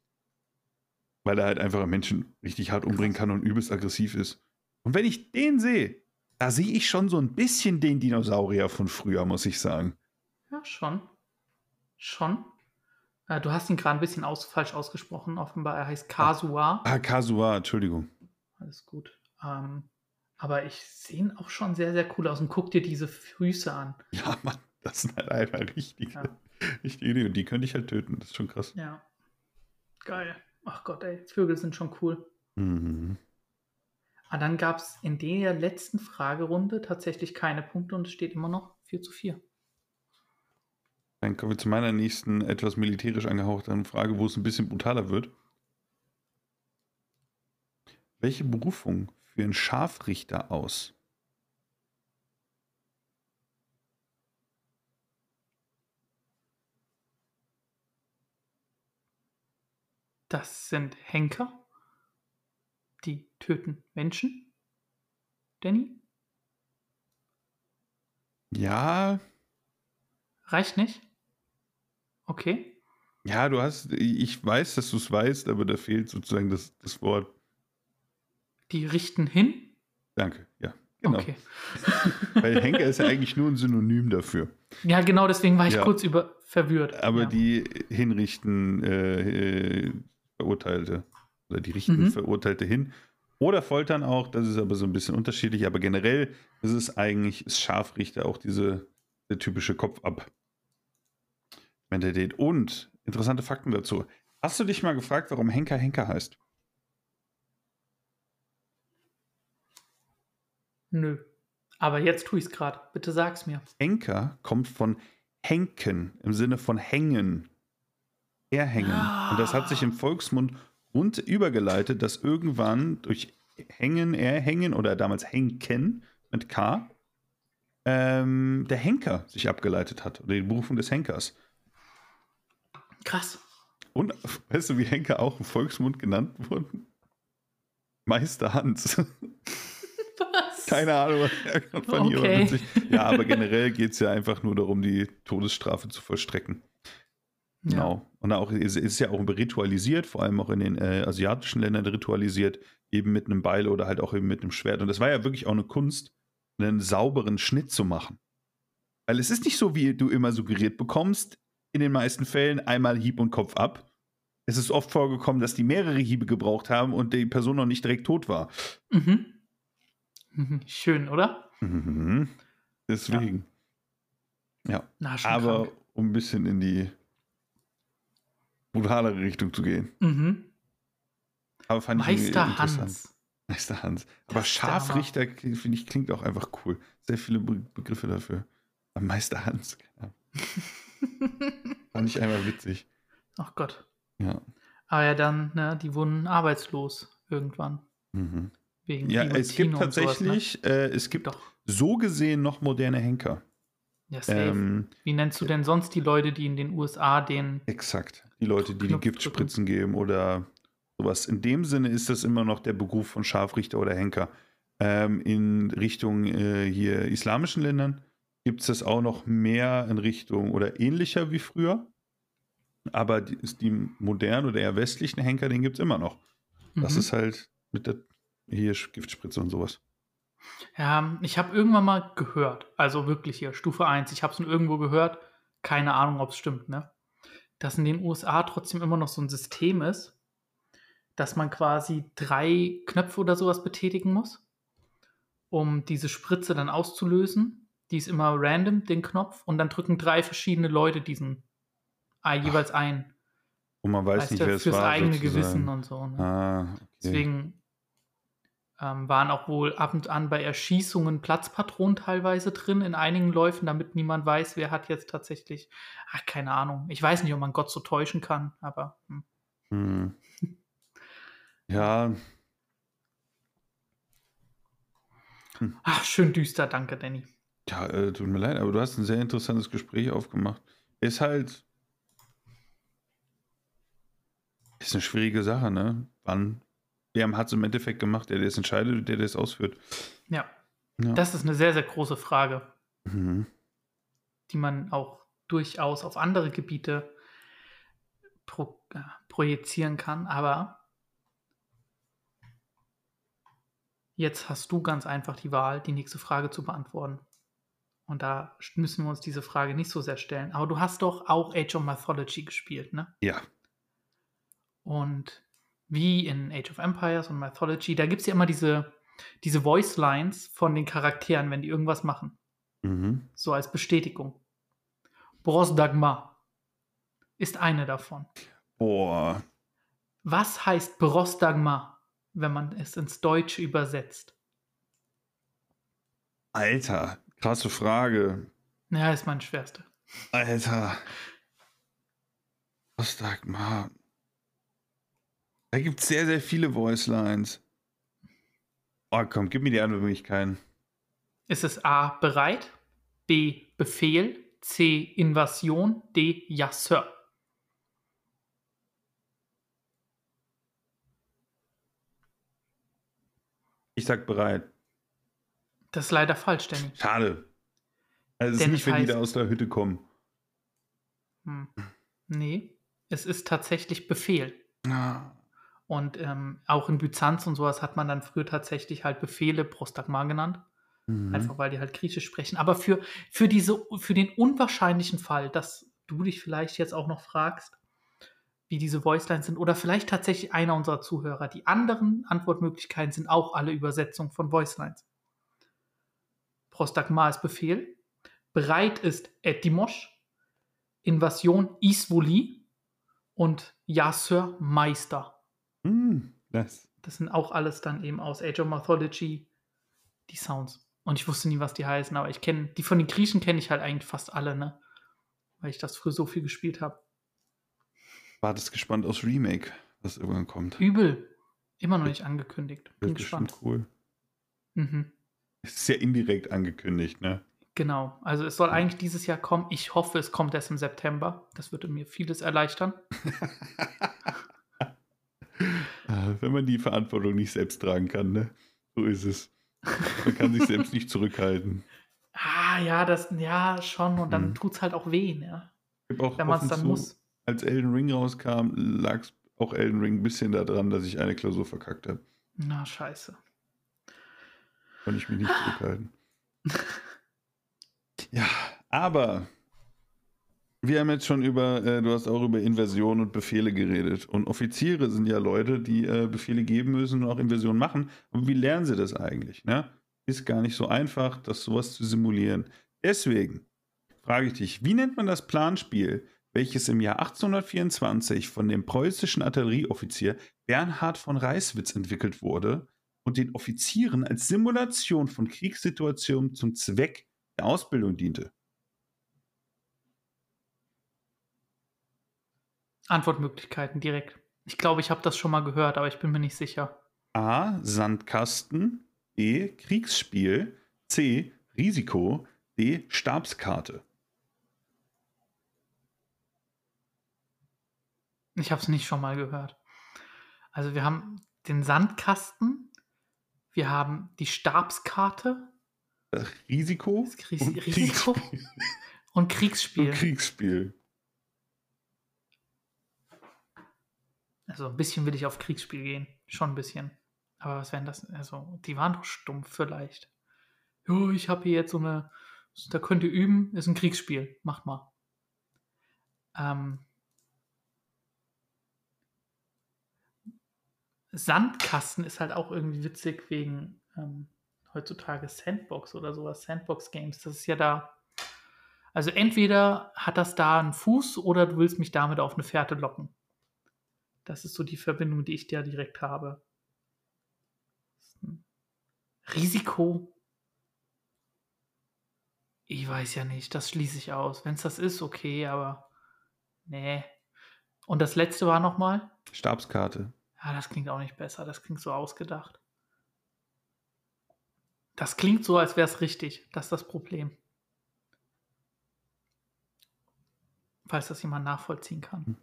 weil er halt einfach Menschen richtig hart umbringen kann und übelst aggressiv ist. Und wenn ich den sehe, Da sehe ich schon so ein bisschen den Dinosaurier von früher, muss ich sagen. Ja, schon. Schon. Äh, du hast ihn gerade ein bisschen aus, falsch ausgesprochen, offenbar. Er heißt Kasua. Ah, Kasua, Entschuldigung. Alles gut. Ähm, aber ich sehe ihn auch schon sehr, sehr cool aus. Und guck dir diese Füße an. *laughs* Ja, Mann, das sind halt einfach richtige, Ja. richtige. Und die könnte ich halt töten. Das ist schon krass. Ja. Geil. Ach Gott, ey. Vögel sind schon cool. Mhm. Aber dann gab es in der letzten Fragerunde tatsächlich keine Punkte und es steht immer noch 4 zu 4. Dann kommen wir zu meiner nächsten etwas militärisch angehauchten Frage, wo es ein bisschen brutaler wird. Welche Berufung führen Scharfrichter aus? Das sind Henker. Die töten Menschen. Danny? Ja, Reicht nicht? Okay. ja, du hast, ich weiß, dass du es weißt, aber da fehlt sozusagen das, das Wort. Die richten hin? Danke, ja, genau. Okay. *laughs* Weil Henker ist ja eigentlich nur ein Synonym dafür. Ja, genau, deswegen war ich Ja. kurz über verwirrt. Aber ja. die hinrichten äh, äh, Verurteilte oder die richten Mhm. Verurteilte hin oder foltern auch. Das ist aber so ein bisschen unterschiedlich. Aber generell ist es eigentlich ist Scharfrichter auch diese der typische Kopf ab. Mentalität. Und interessante Fakten dazu. Hast du dich mal gefragt, warum Henker Henker heißt? Nö. Aber jetzt tue ich es gerade. Bitte sag's mir. Henker kommt von Henken im Sinne von hängen. Erhängen. Und das hat sich im Volksmund rund übergeleitet, dass irgendwann durch Hängen, Erhängen oder damals Henken mit K ähm, der Henker sich abgeleitet hat oder die Berufung des Henkers. Krass. Und *laughs* weißt du, wie Henker auch im Volksmund genannt wurden? Meister Hans. *laughs* Was? Keine Ahnung, was herkommt von hier. Okay. witzig. Ja, aber *laughs* generell geht es ja einfach nur darum, die Todesstrafe zu vollstrecken. Genau. Und auch ist, ist ja auch ritualisiert, vor allem auch in den äh, asiatischen Ländern ritualisiert, eben mit einem Beil oder halt auch eben mit einem Schwert. Und das war ja wirklich auch eine Kunst, einen sauberen Schnitt zu machen. Weil es ist nicht so, wie du immer suggeriert bekommst, in den meisten Fällen einmal Hieb und Kopf ab. Es ist oft vorgekommen, dass die mehrere Hiebe gebraucht haben und die Person noch nicht direkt tot war. Ja. Mhm. Mhm. Schön, oder? Mhm. Deswegen. Ja. Na, schon Aber krank. um ein bisschen in die brutalere Richtung zu gehen. Mhm. Aber fand ich Meister interessant. Hans. Meister Hans. Aber Das. Scharfrichter, finde ich, klingt auch einfach cool. Sehr viele Be Begriffe dafür. Aber Meister Hans. Ja. *laughs* *laughs* Fand ich einfach witzig. Ach Gott. Ja. Aber ja, dann, ne, die wurden arbeitslos irgendwann. Mhm. Wegen Ja, es gibt und sowas, ne? tatsächlich, äh, es gibt Doch. so gesehen noch moderne Henker. Ja, safe. Ähm, Wie nennst du denn sonst die Leute, die in den USA den. Exakt. Die Leute, die die Giftspritzen geben oder sowas. In dem Sinne ist das immer noch der Beruf von Scharfrichter oder Henker. Ähm, in Richtung äh, hier islamischen Ländern gibt es das auch noch mehr in Richtung oder ähnlicher wie früher. Aber die, ist die modernen oder eher westlichen Henker, den gibt es immer noch. Das Mhm. ist halt mit der hier Giftspritze und sowas. Ja, ich habe irgendwann mal gehört, also wirklich hier, Stufe 1, ich habe es irgendwo gehört, keine Ahnung, ob es stimmt, ne? Dass in den USA trotzdem immer noch so ein System ist, dass man quasi drei Knöpfe oder sowas betätigen muss, um diese Spritze dann auszulösen. Die ist immer random, den Knopf, und dann drücken drei verschiedene Leute diesen ah, jeweils ein. Und man weiß Weißt nicht, wer es fürs war. eigene sozusagen. Gewissen und so. Ne? Ah, okay. Deswegen ähm, waren auch wohl ab und an bei Erschießungen Platzpatronen teilweise drin in einigen Läufen, damit niemand weiß, wer hat jetzt tatsächlich, ach, keine Ahnung. Ich weiß nicht, ob man Gott so täuschen kann, aber hm. Hm. *laughs* Ja, ach, schön düster, danke, Danny. Ja, äh, tut mir leid, aber du hast ein sehr interessantes Gespräch aufgemacht. Ist halt. Ist eine schwierige Sache, ne? Wann? Wer hat es im Endeffekt gemacht, der das entscheidet und der das ausführt? Ja, Ja. das ist eine sehr, sehr große Frage, Mhm. die man auch durchaus auf andere Gebiete pro, äh, projizieren kann, aber Jetzt hast du ganz einfach die Wahl, die nächste Frage zu beantworten. Und da müssen wir uns diese Frage nicht so sehr stellen. Aber du hast doch auch Age of Mythology gespielt, ne? Ja. Und wie in Age of Empires und Mythology, da gibt es ja immer diese, diese Voice Lines von den Charakteren, wenn die irgendwas machen. Mhm. So als Bestätigung. Bros Dagmar ist eine davon. Boah. Was heißt Bros Dagmar, wenn man es ins Deutsche übersetzt? Alter, krasse Frage. Ja, ist mein schwerste. Alter. Was sagt mal? Da gibt es sehr, sehr viele Voice Lines. Oh, komm, gib mir die Antwortmöglichkeiten. Ist es A. bereit, B. Befehl, C. Invasion, D. Ja, Sir? Ich sag bereit. Das ist leider falsch, Danny. Schade. Also es ist nicht, wenn die da aus der Hütte kommen. Hm. Nee, es ist tatsächlich Befehl. Ah. Und ähm, auch in Byzanz und sowas hat man dann früher tatsächlich halt Befehle Prostagma genannt. Mhm. Einfach weil die halt Griechisch sprechen. Aber für, für, diese, für den unwahrscheinlichen Fall, dass du dich vielleicht jetzt auch noch fragst, wie diese Voicelines sind, oder vielleicht tatsächlich einer unserer Zuhörer, die anderen Antwortmöglichkeiten sind auch alle Übersetzungen von Voicelines. Prostagma ist Befehl. Bereit ist Etimosch. Invasion Isvoli. Und Ja, Sir, Meister. Hm, das. Das sind auch alles dann eben aus Age of Mythology die Sounds. Und ich wusste nie, was die heißen, aber ich kenne, die von den Griechen kenne ich halt eigentlich fast alle, ne? Weil ich das früher so viel gespielt habe. Wartest gespannt aufs Remake, was irgendwann kommt. Übel. Immer noch nicht angekündigt. Bin gespannt. cool. Mhm. Es ist ja indirekt angekündigt, ne? Genau. Also es soll eigentlich dieses Jahr kommen. Ich hoffe, es kommt erst im September. Das würde mir vieles erleichtern. *laughs* Ah, Wenn man die Verantwortung nicht selbst tragen kann, ne? So ist es. Man kann sich selbst nicht zurückhalten. *laughs* Ah, ja, das, ja, schon. Und dann Mhm. tut's halt auch weh, ne? Auch Wenn man es dann zu, muss. Als Elden Ring rauskam, lag es auch Elden Ring ein bisschen daran, dass ich eine Klausur verkackt habe. Na, scheiße. Konnte ich mich nicht zurückhalten. *laughs* ja, aber wir haben jetzt schon über, äh, du hast auch über Inversion und Befehle geredet. Und Offiziere sind ja Leute, die äh, Befehle geben müssen und auch Inversion machen. Aber wie lernen sie das eigentlich? Ne? Ist gar nicht so einfach, das sowas zu simulieren. Deswegen frage ich dich, wie nennt man das Planspiel, welches im Jahr 1824 von dem preußischen Artillerieoffizier Bernhard von Reiswitz entwickelt wurde und den Offizieren als Simulation von Kriegssituationen zum Zweck der Ausbildung diente? Antwortmöglichkeiten direkt. Ich glaube, ich habe das schon mal gehört, aber ich bin mir nicht sicher. A. Sandkasten. B. Kriegsspiel. C. Risiko. D. Stabskarte. Ich habe es nicht schon mal gehört. Also wir haben den Sandkasten, wir haben die Stabskarte, Das Risiko das und Risiko Kriegsspiel. und Kriegsspiel. Und Kriegsspiel. Also ein bisschen will ich auf Kriegsspiel gehen. Schon ein bisschen. Aber was wären das? Also, die waren doch stumpf vielleicht. Jo, ich habe hier jetzt so eine. Da könnt ihr üben, ist ein Kriegsspiel. Macht mal. Ähm, Sandkasten ist halt auch irgendwie witzig wegen ähm, heutzutage Sandbox oder sowas, Sandbox Games. Das ist ja da. Also entweder hat das da einen Fuß oder du willst mich damit auf eine Fährte locken. Das ist so die Verbindung, die ich da direkt habe. Risiko. Ich weiß ja nicht, das schließe ich aus. Wenn es das ist, okay, aber nee. Und das letzte war nochmal? Stabskarte. Ja, das klingt auch nicht besser. Das klingt so ausgedacht. Das klingt so, als wäre es richtig. Das ist das Problem. Falls das jemand nachvollziehen kann.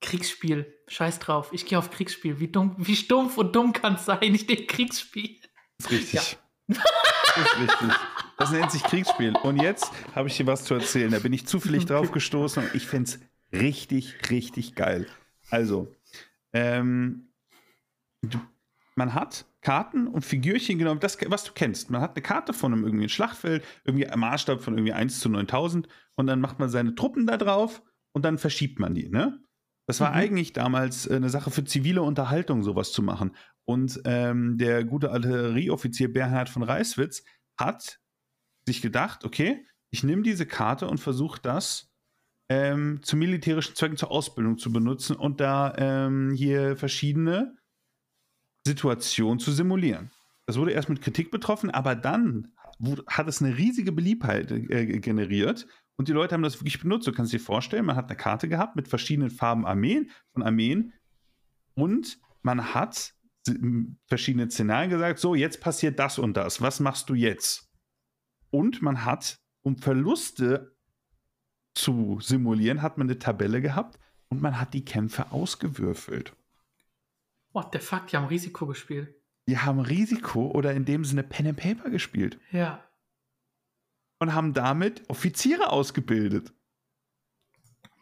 Kriegsspiel. Scheiß drauf. Ich gehe auf Kriegsspiel. Wie, dumm, wie stumpf und dumm kann es sein? *laughs* Ich nehme Kriegsspiel. Ist richtig. ist richtig. Das nennt sich Kriegsspiel. Und jetzt habe ich dir was zu erzählen. Da bin ich zufällig *laughs* drauf gestoßen und ich finde es richtig, richtig geil. Also, Ähm, du, man hat Karten und Figürchen genommen, das, was du kennst. Man hat eine Karte von einem irgendwie Schlachtfeld, irgendwie ein Maßstab von irgendwie 1 zu 9000 und dann macht man seine Truppen da drauf und dann verschiebt man die, ne? Das war mhm. eigentlich damals äh, eine Sache für zivile Unterhaltung, sowas zu machen. Und ähm, der gute Artillerieoffizier Bernhard von Reiswitz hat sich gedacht, okay, ich nehme diese Karte und versuche das ähm, zu militärischen Zwecken zur Ausbildung zu benutzen und da ähm, hier verschiedene Situationen zu simulieren. Das wurde erst mit Kritik betroffen, aber dann hat es eine riesige Beliebtheit äh, generiert und die Leute haben das wirklich benutzt. Du kannst dir vorstellen, man hat eine Karte gehabt mit verschiedenen Farben Armeen, von Armeen und man hat verschiedene Szenarien gesagt, so, jetzt passiert das und das, was machst du jetzt? Und man hat, um Verluste zu simulieren, hat man eine Tabelle gehabt und man hat die Kämpfe ausgewürfelt. What the fuck, die haben Risiko gespielt. Die haben Risiko oder in dem Sinne Pen and Paper gespielt. Ja. Und haben damit Offiziere ausgebildet.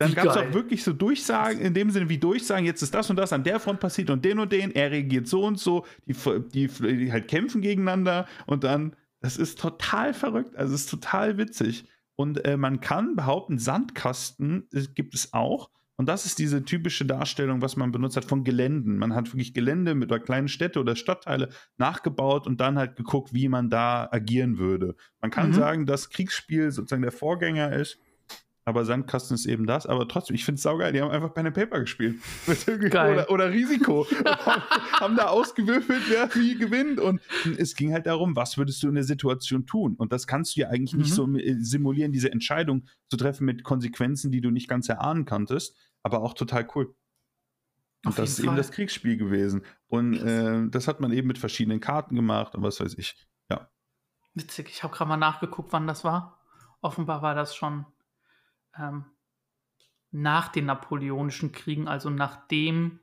Dann gab es auch wirklich so Durchsagen, in dem Sinne wie Durchsagen, jetzt ist das und das an der Front passiert und den und den, er reagiert so und so, die, die, die halt kämpfen gegeneinander und dann, das ist total verrückt, also es ist total witzig. Und äh, man kann behaupten, Sandkasten äh, gibt es auch. Und das ist diese typische Darstellung, was man benutzt hat von Geländen. Man hat wirklich Gelände mit oder kleinen Städte oder Stadtteile nachgebaut und dann halt geguckt, wie man da agieren würde. Man kann mhm. sagen, dass Kriegsspiel sozusagen der Vorgänger ist aber Sandkasten ist eben das. Aber trotzdem, ich finde es saugeil. Die haben einfach Pen and Paper gespielt. *laughs* oder, oder, Risiko. *laughs* haben, da ausgewürfelt, wer wie gewinnt. Und es ging halt darum, was würdest du in der Situation tun? Und das kannst du ja eigentlich mhm. nicht so äh, simulieren, diese Entscheidung zu treffen mit Konsequenzen, die du nicht ganz erahnen konntest. Aber auch total cool. Und das ist Fall. eben das Kriegsspiel gewesen. Und äh, das hat man eben mit verschiedenen Karten gemacht und was weiß ich. Ja. Witzig, ich habe gerade mal nachgeguckt, wann das war. Offenbar war das schon ähm, nach den Napoleonischen Kriegen, also nachdem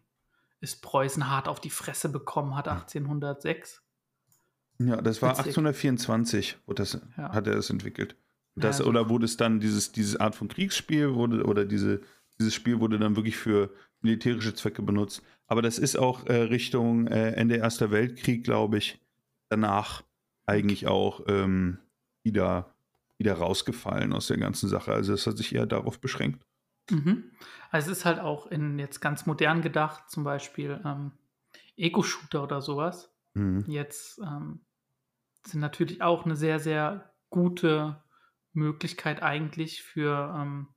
es Preußen hart auf die Fresse bekommen hat, 1806. Ja, das war 1824, wo das, ja. hat er es entwickelt. Das, ja, also, oder wurde es dann dieses, diese Art von Kriegsspiel wurde, oder diese, dieses Spiel wurde dann wirklich für militärische Zwecke benutzt. Aber das ist auch äh, Richtung äh, Ende Erster Weltkrieg, glaube ich, danach eigentlich auch ähm, wieder wieder rausgefallen aus der ganzen Sache. Also es hat sich eher darauf beschränkt. Mhm. Also es ist halt auch in jetzt ganz modern gedacht, zum Beispiel ähm, Ego-Shooter oder sowas. Mhm. Jetzt ähm, sind natürlich auch eine sehr, sehr gute Möglichkeit eigentlich für ähm,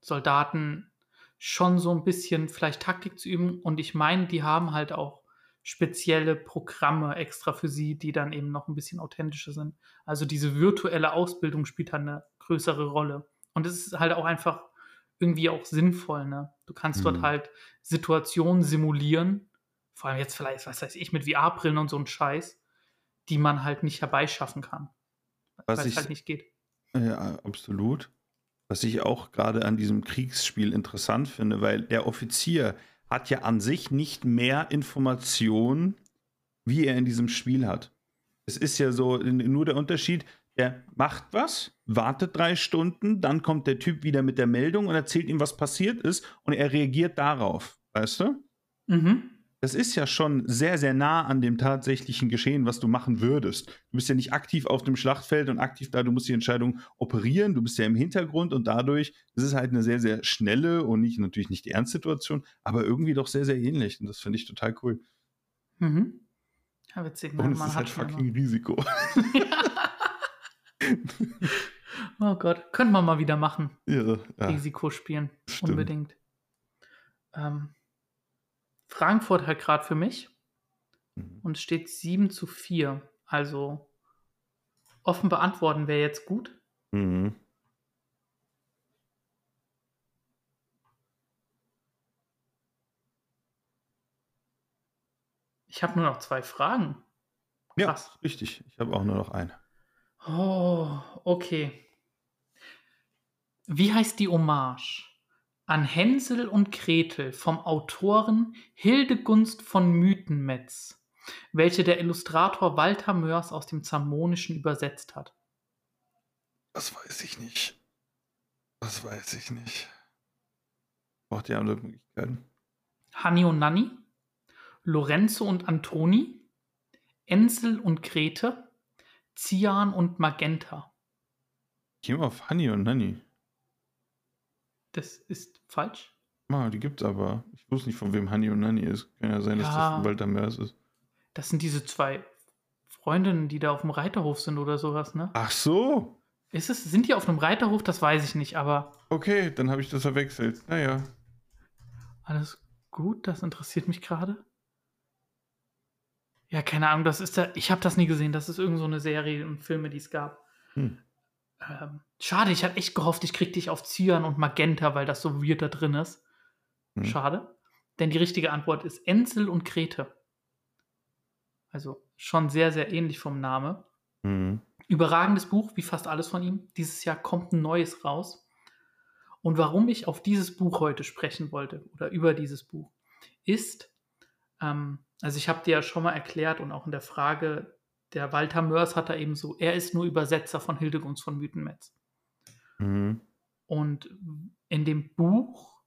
Soldaten schon so ein bisschen vielleicht Taktik zu üben. Und ich meine, die haben halt auch spezielle Programme extra für sie, die dann eben noch ein bisschen authentischer sind. Also diese virtuelle Ausbildung spielt halt eine größere Rolle. Und es ist halt auch einfach irgendwie auch sinnvoll. Ne? Du kannst mhm. dort halt Situationen simulieren, vor allem jetzt vielleicht, was weiß ich, mit VR-Brillen und so ein Scheiß, die man halt nicht herbeischaffen kann. Was weil es halt nicht geht. Ja, absolut. Was ich auch gerade an diesem Kriegsspiel interessant finde, weil der Offizier, hat ja an sich nicht mehr Informationen, wie er in diesem Spiel hat. Es ist ja so, nur der Unterschied, er macht was, wartet drei Stunden, dann kommt der Typ wieder mit der Meldung und erzählt ihm, was passiert ist und er reagiert darauf. Weißt du? Mhm das ist ja schon sehr, sehr nah an dem tatsächlichen Geschehen, was du machen würdest. Du bist ja nicht aktiv auf dem Schlachtfeld und aktiv da, du musst die Entscheidung operieren, du bist ja im Hintergrund und dadurch, das ist halt eine sehr, sehr schnelle und nicht, natürlich nicht die Ernstsituation, aber irgendwie doch sehr, sehr ähnlich und das finde ich total cool. Mhm. Ja, witzig. Ne? Und es ist halt fucking Risiko. *laughs* *laughs* oh Gott, könnte man mal wieder machen. Ja, ja. Risiko spielen, Stimmt. unbedingt. Ähm, Frankfurt hat gerade für mich mhm. und es steht 7 zu 4. Also offen beantworten wäre jetzt gut. Mhm. Ich habe nur noch zwei Fragen. Krass. Ja, richtig. Ich habe auch nur noch eine. Oh, okay. Wie heißt die Hommage? An Hänsel und Gretel vom Autoren Hildegunst von Mythenmetz, welche der Illustrator Walter Mörs aus dem Zamonischen übersetzt hat? Das weiß ich nicht. Das weiß ich nicht. Braucht ihr andere Möglichkeiten? Hanni und Nanni, Lorenzo und Antoni, Ensel und Grete, Cyan und Magenta. Ich gehe mal auf Honey und Nanny. Das ist falsch. Ah, die gibt's aber. Ich wusste nicht, von wem Honey und Nanny ist. Kann ja sein, dass das Ja. von Walter Mörs ist. Das sind diese zwei Freundinnen, die da auf dem Reiterhof sind oder sowas, ne? Ach so. Ist es, sind die auf einem Reiterhof? Das weiß ich nicht, aber Okay, dann habe ich das verwechselt. Naja. alles gut, das interessiert mich gerade. Ja, keine Ahnung, das ist da, ich habe das nie gesehen. Das ist irgend so eine Serie und Filme, die es gab. Hm. Ähm, schade, ich hatte echt gehofft, ich krieg dich auf Cyan und Magenta, weil das so weird da drin ist. Hm. Schade. Denn die richtige Antwort ist Ensel und Grete. Also schon sehr, sehr ähnlich vom Name. Mhm. Überragendes Buch, wie fast alles von ihm. Dieses Jahr kommt ein neues raus. Und warum ich auf dieses Buch heute sprechen wollte oder über dieses Buch, ist, ähm, also ich habe dir ja schon mal erklärt und auch in der Frage, der Walter Mörs hat da eben so, er ist nur Übersetzer von Hildegunst von Mythenmetz. Mhm. Und in dem Buch,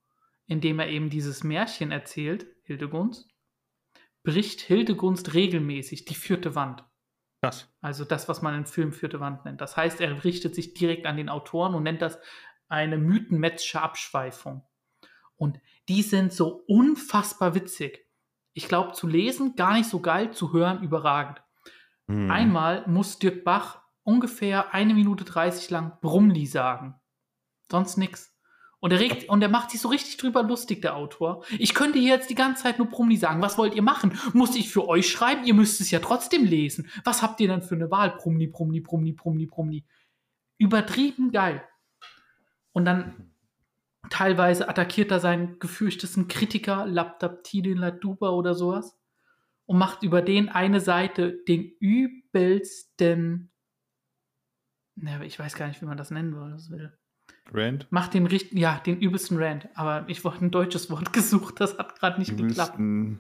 in dem er eben dieses Märchen erzählt, Hildegunst, bricht Hildegunst regelmäßig die vierte Wand. Krass. Also das, was man im Film vierte Wand nennt. Das heißt, er richtet sich direkt an den Autoren und nennt das eine mythenmetzsche Abschweifung. Und die sind so unfassbar witzig. Ich glaube, zu lesen gar nicht so geil, zu hören überragend. Mhm. Einmal muss Dirk Bach ungefähr eine Minute 30 lang Brummli sagen. Sonst nix. Und er, regt, *laughs* und er macht sich so richtig drüber lustig, der Autor. Ich könnte hier jetzt die ganze Zeit nur Brummli sagen. Was wollt ihr machen? Muss ich für euch schreiben? Ihr müsst es ja trotzdem lesen. Was habt ihr denn für eine Wahl? Brummli, Brummli, Brummli, Brummli, Brummli. Übertrieben geil. Und dann teilweise attackiert er seinen gefürchteten Kritiker, Laptaptidin Laduba oder sowas, und macht über den eine Seite den übelsten, na, ich weiß gar nicht, wie man das nennen will. Rand. Macht den richten, ja, den übelsten Rant. Aber ich wollte ein deutsches Wort *laughs* gesucht, das hat gerade nicht geklappt. Übelsten-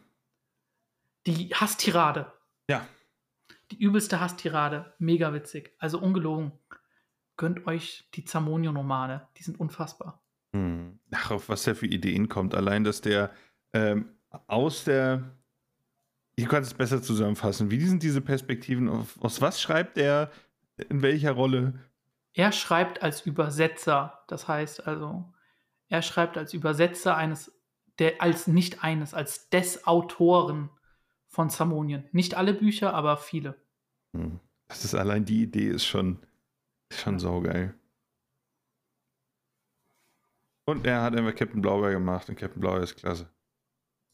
Die Hasstirade. Ja. Die übelste Hasstirade. Mega witzig. Also ungelogen. Gönnt euch die Zamonio-Romane. Die sind unfassbar. Hm. Ach, auf was der für Ideen kommt. Allein, dass der ähm, aus der. Ich kann es besser zusammenfassen. Wie sind diese Perspektiven? Auf, aus was schreibt er? In welcher Rolle? Er schreibt als Übersetzer. Das heißt also, er schreibt als Übersetzer eines, der, als nicht eines, als des Autoren von Zamonien. Nicht alle Bücher, aber viele. Hm. Das ist allein die Idee ist schon, schon saugeil. Und er hat einfach Captain Blaubeer gemacht und Captain Blaubeer ist klasse.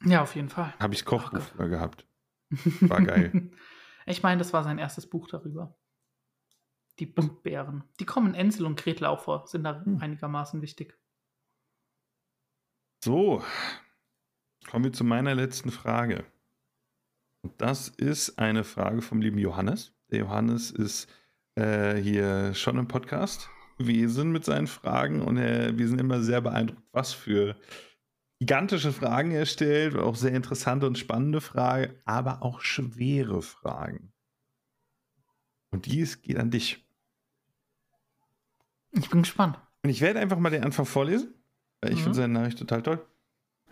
Ja, auf jeden Fall. Habe ich Kochbuch früher gehabt. *laughs* War geil. Ich meine, das war sein erstes Buch darüber. Die Buntbären. Die kommen Ensel und Gretel auch vor, sind da Hm. einigermaßen wichtig. So, kommen wir zu meiner letzten Frage. Und das ist eine Frage vom lieben Johannes. Der Johannes ist äh, hier schon im Podcast gewesen mit seinen Fragen und er, wir sind immer sehr beeindruckt, was für gigantische Fragen er stellt, auch sehr interessante und spannende Fragen, aber auch schwere Fragen. Und dies geht an dich. Ich bin gespannt. Und ich werde einfach mal den Anfang vorlesen, weil ich Mhm. finde seine Nachricht total toll.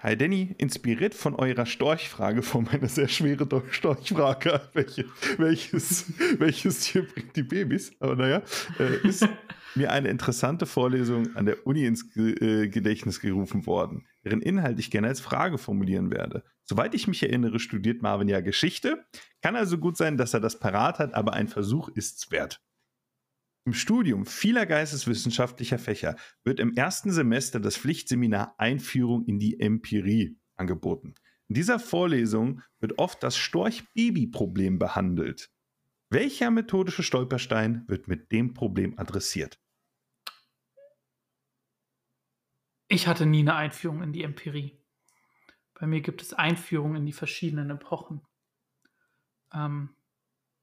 Hi Danny, inspiriert von eurer Storchfrage, von meiner sehr schwere Dor- Storchfrage, *laughs* welche, welches, welches Tier bringt die Babys? Aber naja, äh, ist *laughs* mir eine interessante Vorlesung an der Uni ins Ge äh, Gedächtnis gerufen worden, deren Inhalt ich gerne als Frage formulieren werde. Soweit ich mich erinnere, studiert Marvin ja Geschichte. Kann also gut sein, dass er das parat hat, aber ein Versuch ist's wert. Im Studium vieler geisteswissenschaftlicher Fächer wird im ersten Semester das Pflichtseminar Einführung in die Empirie angeboten. In dieser Vorlesung wird oft das Storch-Baby-Problem behandelt. Welcher methodische Stolperstein wird mit dem Problem adressiert? Ich hatte nie eine Einführung in die Empirie. Bei mir gibt es Einführungen in die verschiedenen Epochen. Ähm,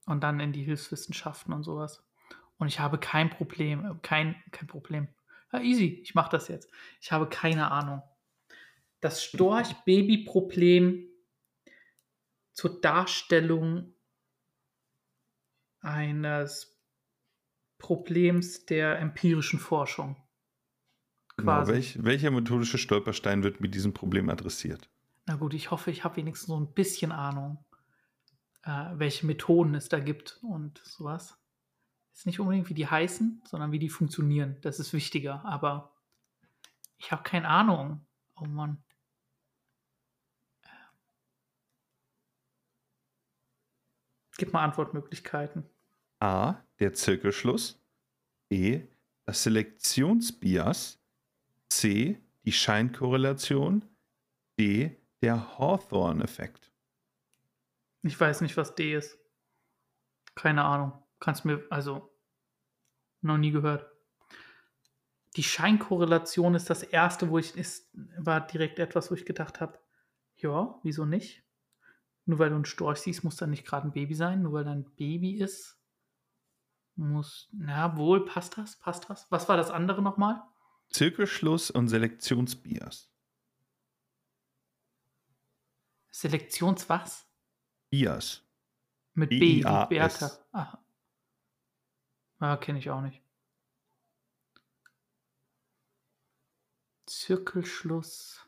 und dann in die Hilfswissenschaften und sowas. Und ich habe kein Problem, äh, kein, kein Problem. Ja, easy, ich mache das jetzt. Ich habe keine Ahnung. Das Storch-Baby-Problem zur Darstellung eines Problems der empirischen Forschung. Genau, welch, welcher methodische Stolperstein wird mit diesem Problem adressiert? Na gut, ich hoffe, ich habe wenigstens so ein bisschen Ahnung, äh, welche Methoden es da gibt und sowas. Ist nicht unbedingt, wie die heißen, sondern wie die funktionieren. Das ist wichtiger. Aber ich habe keine Ahnung. Oh Mann. Gib mal Antwortmöglichkeiten. A. Der Zirkelschluss. B. Das Selektionsbias. C. Die Scheinkorrelation. D. Der Hawthorne-Effekt. Ich weiß nicht, was D ist. Keine Ahnung. Kannst mir, also, noch nie gehört. Die Scheinkorrelation ist das erste, wo ich, ist, war direkt etwas, wo ich gedacht habe, ja, wieso nicht? Nur weil du einen Storch siehst, muss dann nicht gerade ein Baby sein. Nur weil da ein Baby ist, muss, na wohl, passt das? Passt das? Was war das andere nochmal? Zirkelschluss und Selektionsbias. Selektions was? Bias. Mit B, B-I-A-S. Bertha. Ah. Ah, kenne ich auch nicht. Zirkelschluss.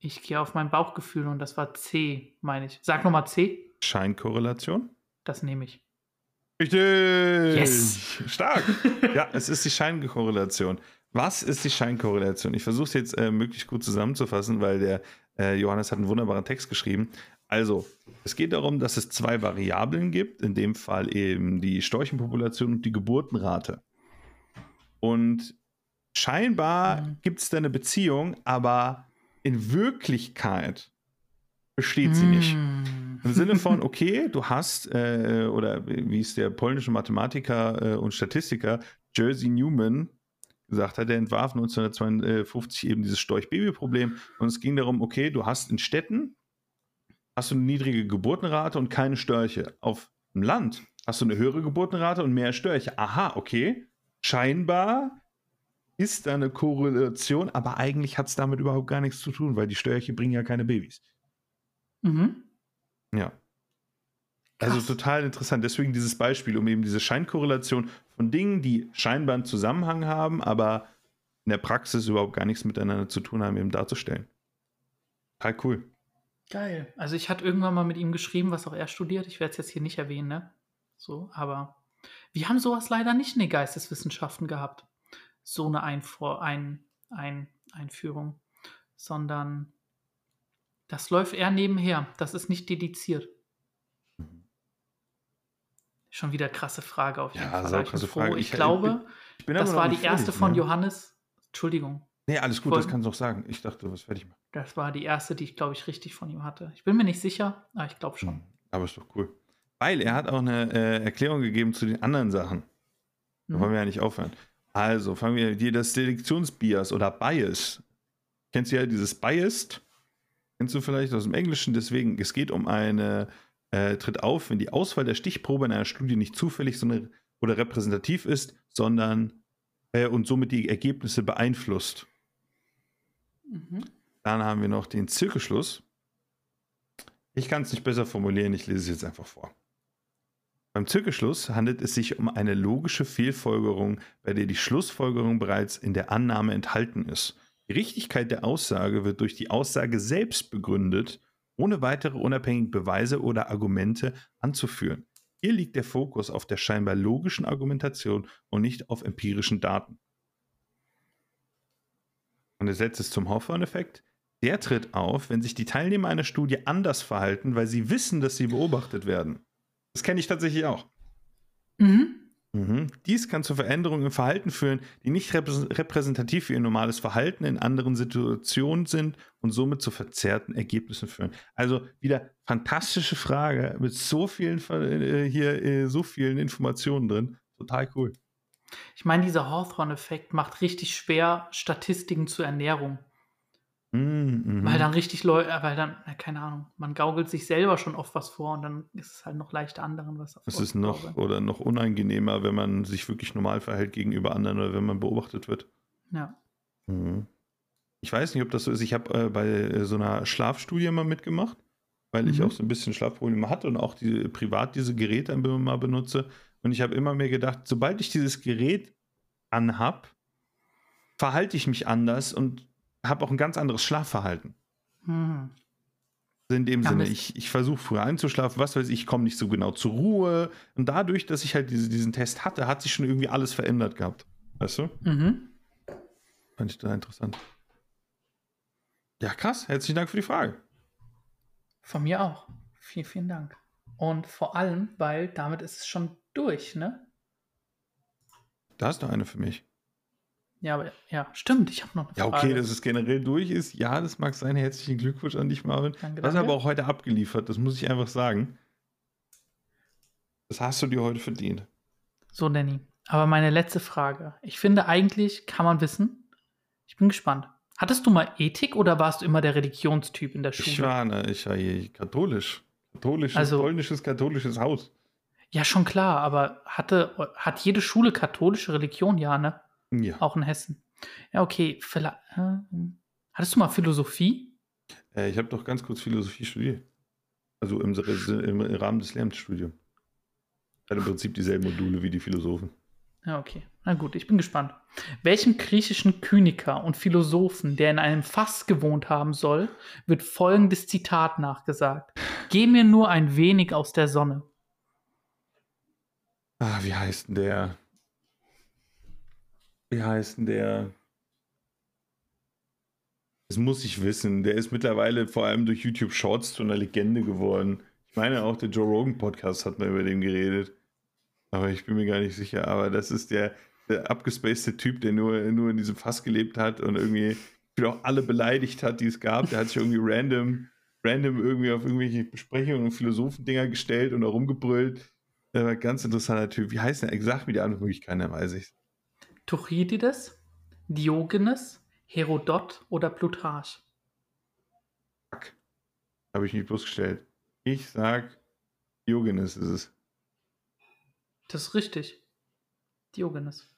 Ich gehe auf mein Bauchgefühl und das war C, meine ich. Sag nochmal C. Scheinkorrelation. Das nehme ich. Richtig! Yes! Stark! *laughs* ja, es ist die Scheinkorrelation. Was ist die Scheinkorrelation? Ich versuche es jetzt äh, möglichst gut zusammenzufassen, weil der äh, Johannes hat einen wunderbaren Text geschrieben. Also, es geht darum, dass es zwei Variablen gibt, in dem Fall eben die Storchenpopulation und die Geburtenrate. Und scheinbar Mhm. gibt es da eine Beziehung, aber in Wirklichkeit besteht sie nicht. Mm. Im Sinne von, *laughs* okay, du hast, äh, oder wie es der polnische Mathematiker äh, und Statistiker Jersey Newman gesagt hat, der entwarf 1952 eben dieses Storch-Baby-Problem. Und es ging darum, okay, du hast in Städten hast du eine niedrige Geburtenrate und keine Störche. Auf dem Land hast du eine höhere Geburtenrate und mehr Störche. Aha, okay. Scheinbar ist da eine Korrelation, aber eigentlich hat es damit überhaupt gar nichts zu tun, weil die Störche bringen ja keine Babys. Mhm. Ja. Also Krass. total interessant. Deswegen dieses Beispiel, um eben diese Scheinkorrelation von Dingen, die scheinbar einen Zusammenhang haben, aber in der Praxis überhaupt gar nichts miteinander zu tun haben, eben darzustellen. Total cool. Geil. Also ich hatte irgendwann mal mit ihm geschrieben, was auch er studiert. Ich werde es jetzt hier nicht erwähnen, ne? So, aber wir haben sowas leider nicht in den Geisteswissenschaften gehabt. So eine Einfor ein ein Einführung. Sondern das läuft eher nebenher. Das ist nicht dediziert. Schon wieder krasse Frage auf jeden Ja, Fall. ich bin krasse froh. Frage. Ich, Ich- glaube, Ich bin das war die erste von ne? Johannes. Entschuldigung. Nee, alles gut, das Voll- kannst du auch sagen. Ich dachte, du bist fertig. machen. Das war die erste, die ich, glaube ich, richtig von ihm hatte. Ich bin mir nicht sicher, aber ich glaube schon. Hm, Aber ist doch cool. Weil er hat auch eine äh, Erklärung gegeben zu den anderen Sachen. Da Mhm. wollen wir ja nicht aufhören. Also fangen wir hier das Selektionsbias oder Bias. Kennst du ja dieses Biased? Kennst du vielleicht aus dem Englischen? Deswegen, es geht um eine, äh, tritt auf, wenn die Auswahl der Stichprobe in einer Studie nicht zufällig sondern, oder repräsentativ ist, sondern äh, und somit die Ergebnisse beeinflusst. Mhm. Dann haben wir noch den Zirkelschluss. Ich kann es nicht besser formulieren, ich lese es jetzt einfach vor. Beim Zirkelschluss handelt es sich um eine logische Fehlfolgerung, bei der die Schlussfolgerung bereits in der Annahme enthalten ist. Die Richtigkeit der Aussage wird durch die Aussage selbst begründet, ohne weitere unabhängige Beweise oder Argumente anzuführen. Hier liegt der Fokus auf der scheinbar logischen Argumentation und nicht auf empirischen Daten. Und Setz ist zum Hawthorne-Effekt. Der tritt auf, wenn sich die Teilnehmer einer Studie anders verhalten, weil sie wissen, dass sie beobachtet werden. Das kenne ich tatsächlich auch. Mhm. Mhm. Dies kann zu Veränderungen im Verhalten führen, die nicht reprä- repräsentativ für ihr normales Verhalten in anderen Situationen sind und somit zu verzerrten Ergebnissen führen. Also wieder fantastische Frage mit so vielen äh, hier äh, so vielen Informationen drin. Total cool. Ich meine, dieser Hawthorne-Effekt macht richtig schwer Statistiken zur Ernährung. Mhm, mhm. Weil dann richtig Leute, weil dann, na, keine Ahnung, man gaukelt sich selber schon oft was vor und dann ist es halt noch leichter anderen was Es ist noch vorzugaukeln. oder noch unangenehmer, wenn man sich wirklich normal verhält gegenüber anderen oder wenn man beobachtet wird. Ja. Mhm. Ich weiß nicht, ob das so ist. Ich habe äh, bei äh, so einer Schlafstudie mal mitgemacht, weil ich Mhm. auch so ein bisschen Schlafprobleme hatte und auch die, privat diese Geräte immer mal benutze. Und ich habe immer mehr gedacht, sobald ich dieses Gerät anhab, verhalte ich mich anders und habe auch ein ganz anderes Schlafverhalten. Hm. In dem Ja, Sinne, ich, ich versuche früher einzuschlafen, was weiß ich, ich komme nicht so genau zur Ruhe. Und dadurch, dass ich halt diese, diesen Test hatte, hat sich schon irgendwie alles verändert gehabt. Weißt du? Mhm. Fand ich da interessant. Ja, krass. Herzlichen Dank für die Frage. Von mir auch. Vielen, vielen Dank. Und vor allem, weil damit ist es schon durch, ne? Da hast du eine für mich. Ja, aber ja, stimmt, ich habe noch eine Ja, Frage. okay, dass es generell durch ist. Ja, das mag sein. Herzlichen Glückwunsch an dich, Marvin. Danke, Du hast danke. aber auch heute abgeliefert, das muss ich einfach sagen. Das hast du dir heute verdient. So, Danny. Aber meine letzte Frage. Ich finde, eigentlich kann man wissen. Ich bin gespannt. Hattest du mal Ethik oder warst du immer der Religionstyp in der Schule? Ich war, ne, ich war hier katholisch. Katholisches, Also- polnisches, katholisches Haus. Ja, schon klar, aber hatte, hat jede Schule katholische Religion? Ja, ne? Ja. Auch in Hessen. Ja, okay. Vielleicht, äh, hattest du mal Philosophie? Äh, ich habe doch ganz kurz Philosophie studiert. Also im, im, Rahmen des Lehramtsstudiums. Hat im Prinzip dieselben Module wie die Philosophen. Ja, okay. Na gut, ich bin gespannt. Welchem griechischen Kyniker und Philosophen, der in einem Fass gewohnt haben soll, wird folgendes Zitat nachgesagt: Geh mir nur ein wenig aus der Sonne. Ah, wie heißt denn der? Wie heißt denn der? Das muss ich wissen. Der ist mittlerweile vor allem durch YouTube Shorts zu einer Legende geworden. Ich meine, auch der Joe Rogan Podcast hat mal über den geredet. Aber ich bin mir gar nicht sicher. Aber das ist der, der abgespacede Typ, der nur, nur in diesem Fass gelebt hat und irgendwie auch alle beleidigt hat, die es gab. Der hat sich irgendwie random, random irgendwie auf irgendwelche Besprechungen und Philosophendinger gestellt und da rumgebrüllt. Der war ein ganz interessanter Typ. Wie heißt der? Sag mir die Antwort, wirklich keiner weiß ich. Thukydides, Diogenes, Herodot oder Plutarch? Fuck. Habe ich nicht bloßgestellt. Ich sag, Diogenes ist es. Das ist richtig. Diogenes.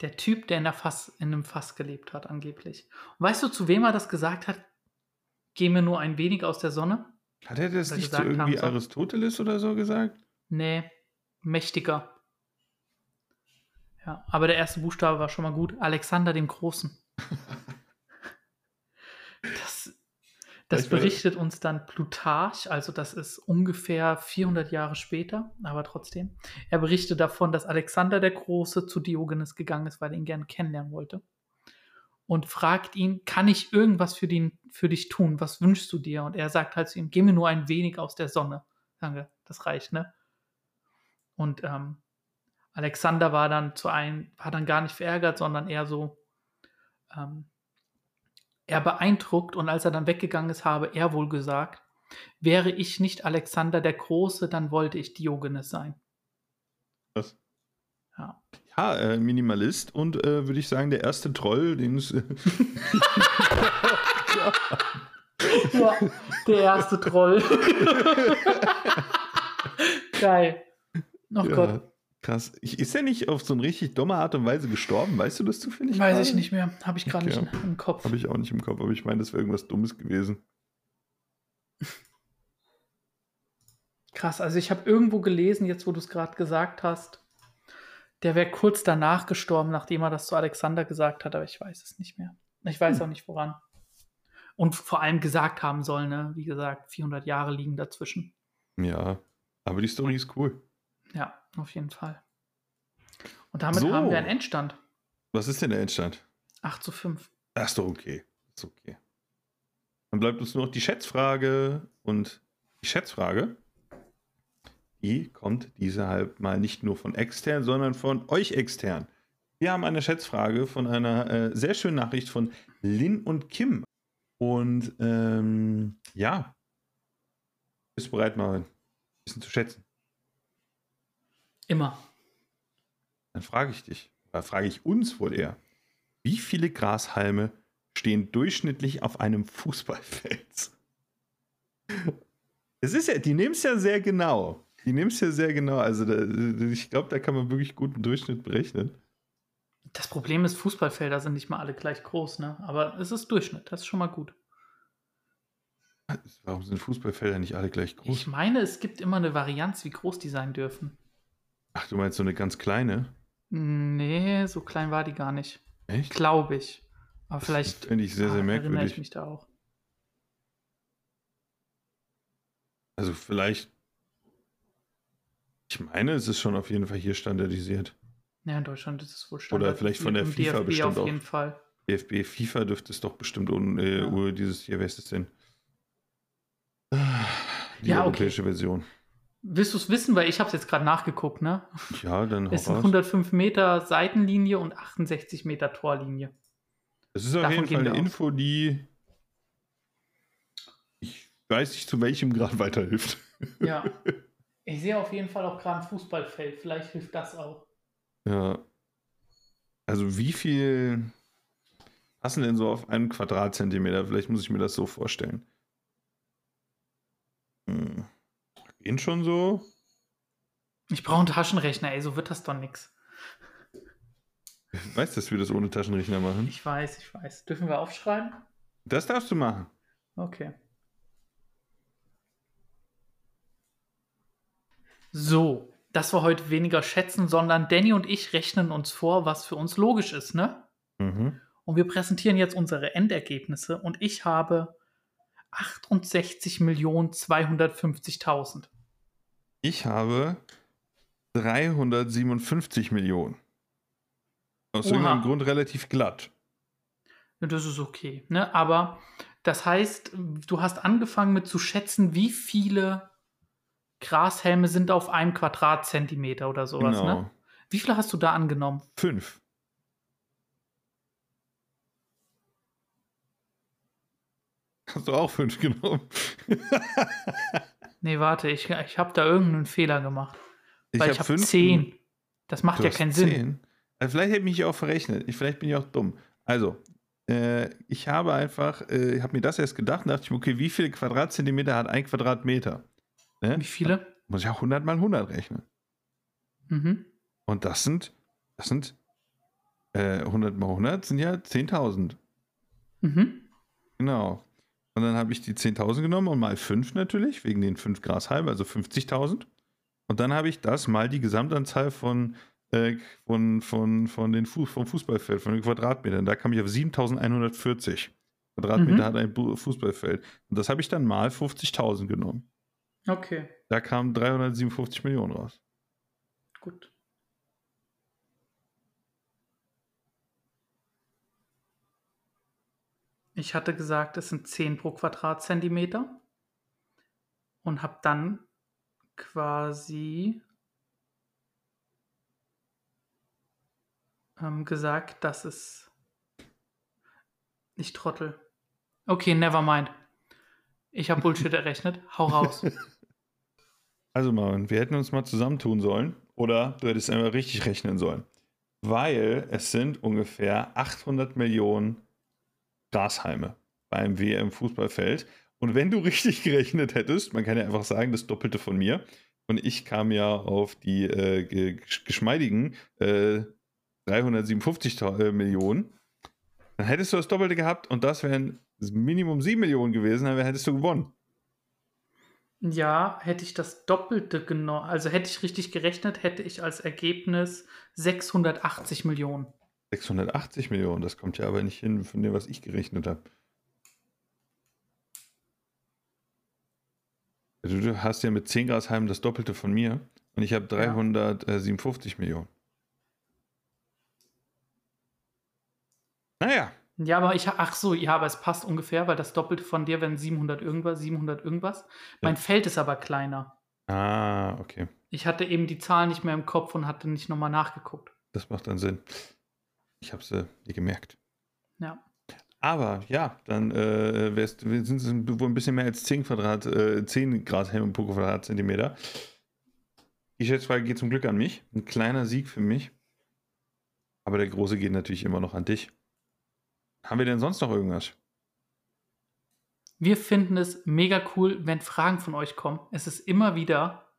Der Typ, der in, der Fass, in einem Fass gelebt hat, angeblich. Und weißt du, zu wem er das gesagt hat? Geh mir nur ein wenig aus der Sonne? Hat er das nicht zu irgendwie. Aristoteles oder so gesagt? Nee, mächtiger. Ja, aber der erste Buchstabe war schon mal gut. Alexander dem Großen. *laughs* Das, das berichtet uns dann Plutarch, also das ist ungefähr 400 Jahre später, aber trotzdem. Er berichtet davon, dass Alexander der Große zu Diogenes gegangen ist, weil er ihn gerne kennenlernen wollte. Und fragt ihn, kann ich irgendwas für, den, für dich tun? Was wünschst du dir? Und er sagt halt zu ihm, geh mir nur ein wenig aus der Sonne. Wir, das reicht, ne? Und ähm, Alexander war dann zu einem, war dann gar nicht verärgert, sondern eher so, ähm, er beeindruckt und als er dann weggegangen ist, habe er wohl gesagt, wäre ich nicht Alexander der Große, dann wollte ich Diogenes sein. Was? Ja. Ja, äh, Minimalist und äh, würde ich sagen, der erste Troll, den es. *laughs* ja, der erste Troll. *laughs* Geil. Oh ja, Gott, krass. Ist er nicht auf so eine richtig dumme Art und Weise gestorben? Weißt du das zufällig? weiß gerade? ich nicht mehr. Habe ich gerade Okay. nicht im Kopf. Habe ich auch nicht im Kopf, aber ich meine, das wäre irgendwas Dummes gewesen. *laughs* Krass, also ich habe irgendwo gelesen, jetzt wo du es gerade gesagt hast, der wäre kurz danach gestorben, nachdem er das zu Alexander gesagt hat, aber ich weiß es nicht mehr. Ich weiß Hm. auch nicht woran. Und vor allem gesagt haben soll, ne? Wie gesagt, 400 Jahre liegen dazwischen. Ja, aber die Story ist cool. Ja, auf jeden Fall. Und damit So. haben wir einen Endstand. Was ist denn der Endstand? 8 zu 5. Ach, ist doch okay. Ist okay. Dann bleibt uns nur noch die Schätzfrage. Und die Schätzfrage, die kommt dieselhalb mal nicht nur von extern, sondern von euch extern. Wir haben eine Schätzfrage von einer äh, sehr schönen Nachricht von Lin und Kim. Und ähm, ja, bist du bereit, mal ein bisschen zu schätzen? Immer. Dann frage ich dich, oder frage ich uns wohl eher, wie viele Grashalme stehen durchschnittlich auf einem Fußballfeld? Es ist ja, die nehmen es ja sehr genau. Die nehmen es ja sehr genau. Also da, ich glaube, da kann man wirklich guten Durchschnitt berechnen. Das Problem ist, Fußballfelder sind nicht mal alle gleich groß, ne? Aber es ist Durchschnitt, das ist schon mal gut. Warum sind Fußballfelder nicht alle gleich groß? Ich meine, es gibt immer eine Varianz, wie groß die sein dürfen. Ach, du meinst so eine ganz kleine? Nee, so klein war die gar nicht. Echt? Glaube ich. Aber Das vielleicht Finde ich sehr, sehr ah, erinnere ich merkwürdig. mich da auch. Also vielleicht. Ich meine, es ist schon auf jeden Fall hier standardisiert. Ja, in Deutschland ist es wohl Oder Standard. vielleicht von der FIFA DFB bestimmt auf auch. jeden Fall. DFB, FIFA dürfte es doch bestimmt un, äh, Ja. Dieses hier, wer ist es denn? Die Ja, okay. europäische Version. Willst du es wissen? Weil ich habe es jetzt gerade nachgeguckt, ne? Ja, dann Es sind raus. 105 Meter Seitenlinie und 68 Meter Torlinie. Das ist auf davon jeden Fall eine. Info, die ich weiß nicht, zu welchem Grad weiterhilft. *laughs* Ja. ich sehe auf jeden Fall auch gerade ein Fußballfeld. Vielleicht hilft das auch. Ja. Also wie viel passen denn so auf einen Quadratzentimeter? Vielleicht muss ich mir das so vorstellen. Hm. Gehen schon so? Ich brauche einen Taschenrechner, ey, so wird das doch nix. *laughs* Ich weiß, dass wir das ohne Taschenrechner machen. Ich weiß, ich weiß. Dürfen wir aufschreiben? Das darfst du machen. Okay. So, das war heute weniger schätzen, sondern Danny und ich rechnen uns vor, was für uns logisch ist, ne? Mhm. Und wir präsentieren jetzt unsere Endergebnisse und ich habe 68.250.000. Ich habe 357 Millionen. Aus Oha. irgendeinem Grund relativ glatt. Das ist okay, ne? Aber das heißt, du hast angefangen mit zu schätzen, wie viele Grashelme sind auf einem Quadratzentimeter oder sowas, genau. ne? Wie viele hast du da angenommen? Fünf. Hast du auch fünf genommen? *laughs* Nee, warte, ich, ich habe da irgendeinen Fehler gemacht. Weil ich hab habe zehn. Das macht ja keinen Sinn. zehn. Also vielleicht hätte ich mich auch verrechnet. Ich, vielleicht bin ich auch dumm. Also, äh, ich habe einfach, äh, habe mir das erst gedacht und dachte ich mir, okay, wie viele Quadratzentimeter hat ein Quadratmeter? Ne? Wie viele? Muss ich auch 100 mal 100 rechnen. Mhm. Und das sind, das sind äh, 100 mal 100 sind ja 10.000. Mhm. Genau. Und dann habe ich die 10.000 genommen und mal 5 natürlich, wegen den 5 Grashalmen, also 50.000. Und dann habe ich das mal die Gesamtanzahl von, äh, von, von, von den Fuß, vom Fußballfeld, von den Quadratmetern. Da kam ich auf 7.140 Quadratmeter Mhm. hat ein Fußballfeld. Und das habe ich dann mal 50.000 genommen. Okay, Da kamen 357 Millionen raus. gut. Ich hatte gesagt, es sind 10 pro Quadratzentimeter und habe dann quasi ähm, gesagt, dass es nicht Trottel. Okay, never mind. Ich habe Bullshit *laughs* errechnet. Hau raus. *laughs* Also Marvin, wir hätten uns mal zusammentun sollen oder du hättest einfach richtig rechnen sollen. Weil es sind ungefähr 800 Millionen Grashalme beim WM-Fußballfeld. Und wenn du *laughs* richtig gerechnet hättest, man kann ja einfach sagen, das Doppelte von mir. Und ich kam ja auf die äh, ge- geschmeidigen äh, 357 Ta- äh, Millionen. Dann hättest du das Doppelte gehabt und das wären Minimum 7 Millionen gewesen, dann hättest du gewonnen. Ja, hätte ich das Doppelte genommen, also hätte ich richtig gerechnet, hätte ich als Ergebnis 680 Millionen. 680 Millionen, das kommt ja aber nicht hin von dem, was ich gerechnet habe. Also du hast ja mit 10 Grasheimen das Doppelte von mir und ich habe 357 Millionen. Naja, Ja, aber ich, ach so, ja, aber es passt ungefähr, weil das Doppelte von dir wären 700 irgendwas, 700 irgendwas. Mein Feld ist aber kleiner. ah, okay, Ich hatte eben die Zahl nicht mehr im Kopf und hatte nicht nochmal nachgeguckt. das macht dann Sinn. Ich habe es äh, nie gemerkt. Ja. Aber ja, dann äh, sind es wohl ein bisschen mehr als 10 Quadrat, äh, 10 Grashelme pro Quadratzentimeter. Die Schätzfrage geht zum Glück an mich. Ein kleiner Sieg für mich. Aber der große geht natürlich immer noch an dich. Haben wir denn sonst noch irgendwas? Wir finden es mega cool, wenn Fragen von euch kommen. Es ist immer wieder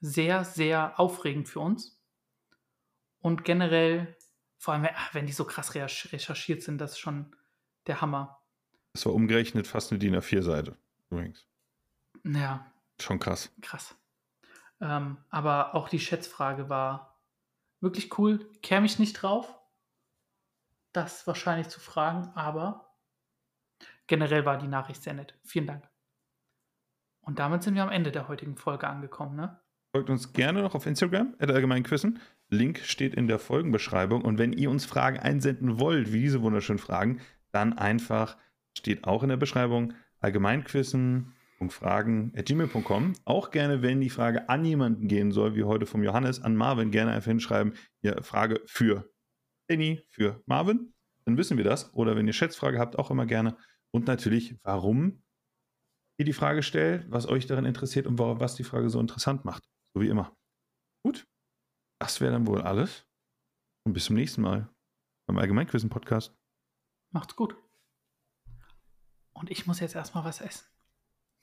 sehr, sehr aufregend für uns. Und generell, vor allem, ach, wenn die so krass recherch- recherchiert sind, das ist schon der Hammer. Das war umgerechnet fast eine DIN A4-Seite. Übrigens. Ja, Schon krass. krass. Ähm, aber auch die Schätzfrage war Wirklich cool. Käme ich nicht drauf, das wahrscheinlich zu fragen, aber generell war die Nachricht sehr nett. Vielen Dank. Und damit sind wir am Ende der heutigen Folge angekommen, ne? Folgt uns gerne noch auf Instagram, at allgemeinquissen. Link steht in der Folgenbeschreibung. Und wenn ihr uns Fragen einsenden wollt, wie diese wunderschönen Fragen, dann einfach, steht auch in der Beschreibung, allgemeinquissen.fragen.gmail.com. Auch gerne, wenn die Frage an jemanden gehen soll, wie heute vom Johannes, an Marvin, gerne einfach hinschreiben, ja, Frage für Danny, für Marvin. Dann wissen wir das. Oder wenn ihr Schätzfrage habt, auch immer gerne. Und natürlich, warum ihr die Frage stellt, was euch darin interessiert und was die Frage so interessant macht. So wie immer. Gut. Das wäre dann wohl alles. Und bis zum nächsten Mal beim Allgemeinquissen-Podcast. Macht's gut. Und ich muss jetzt erstmal was essen.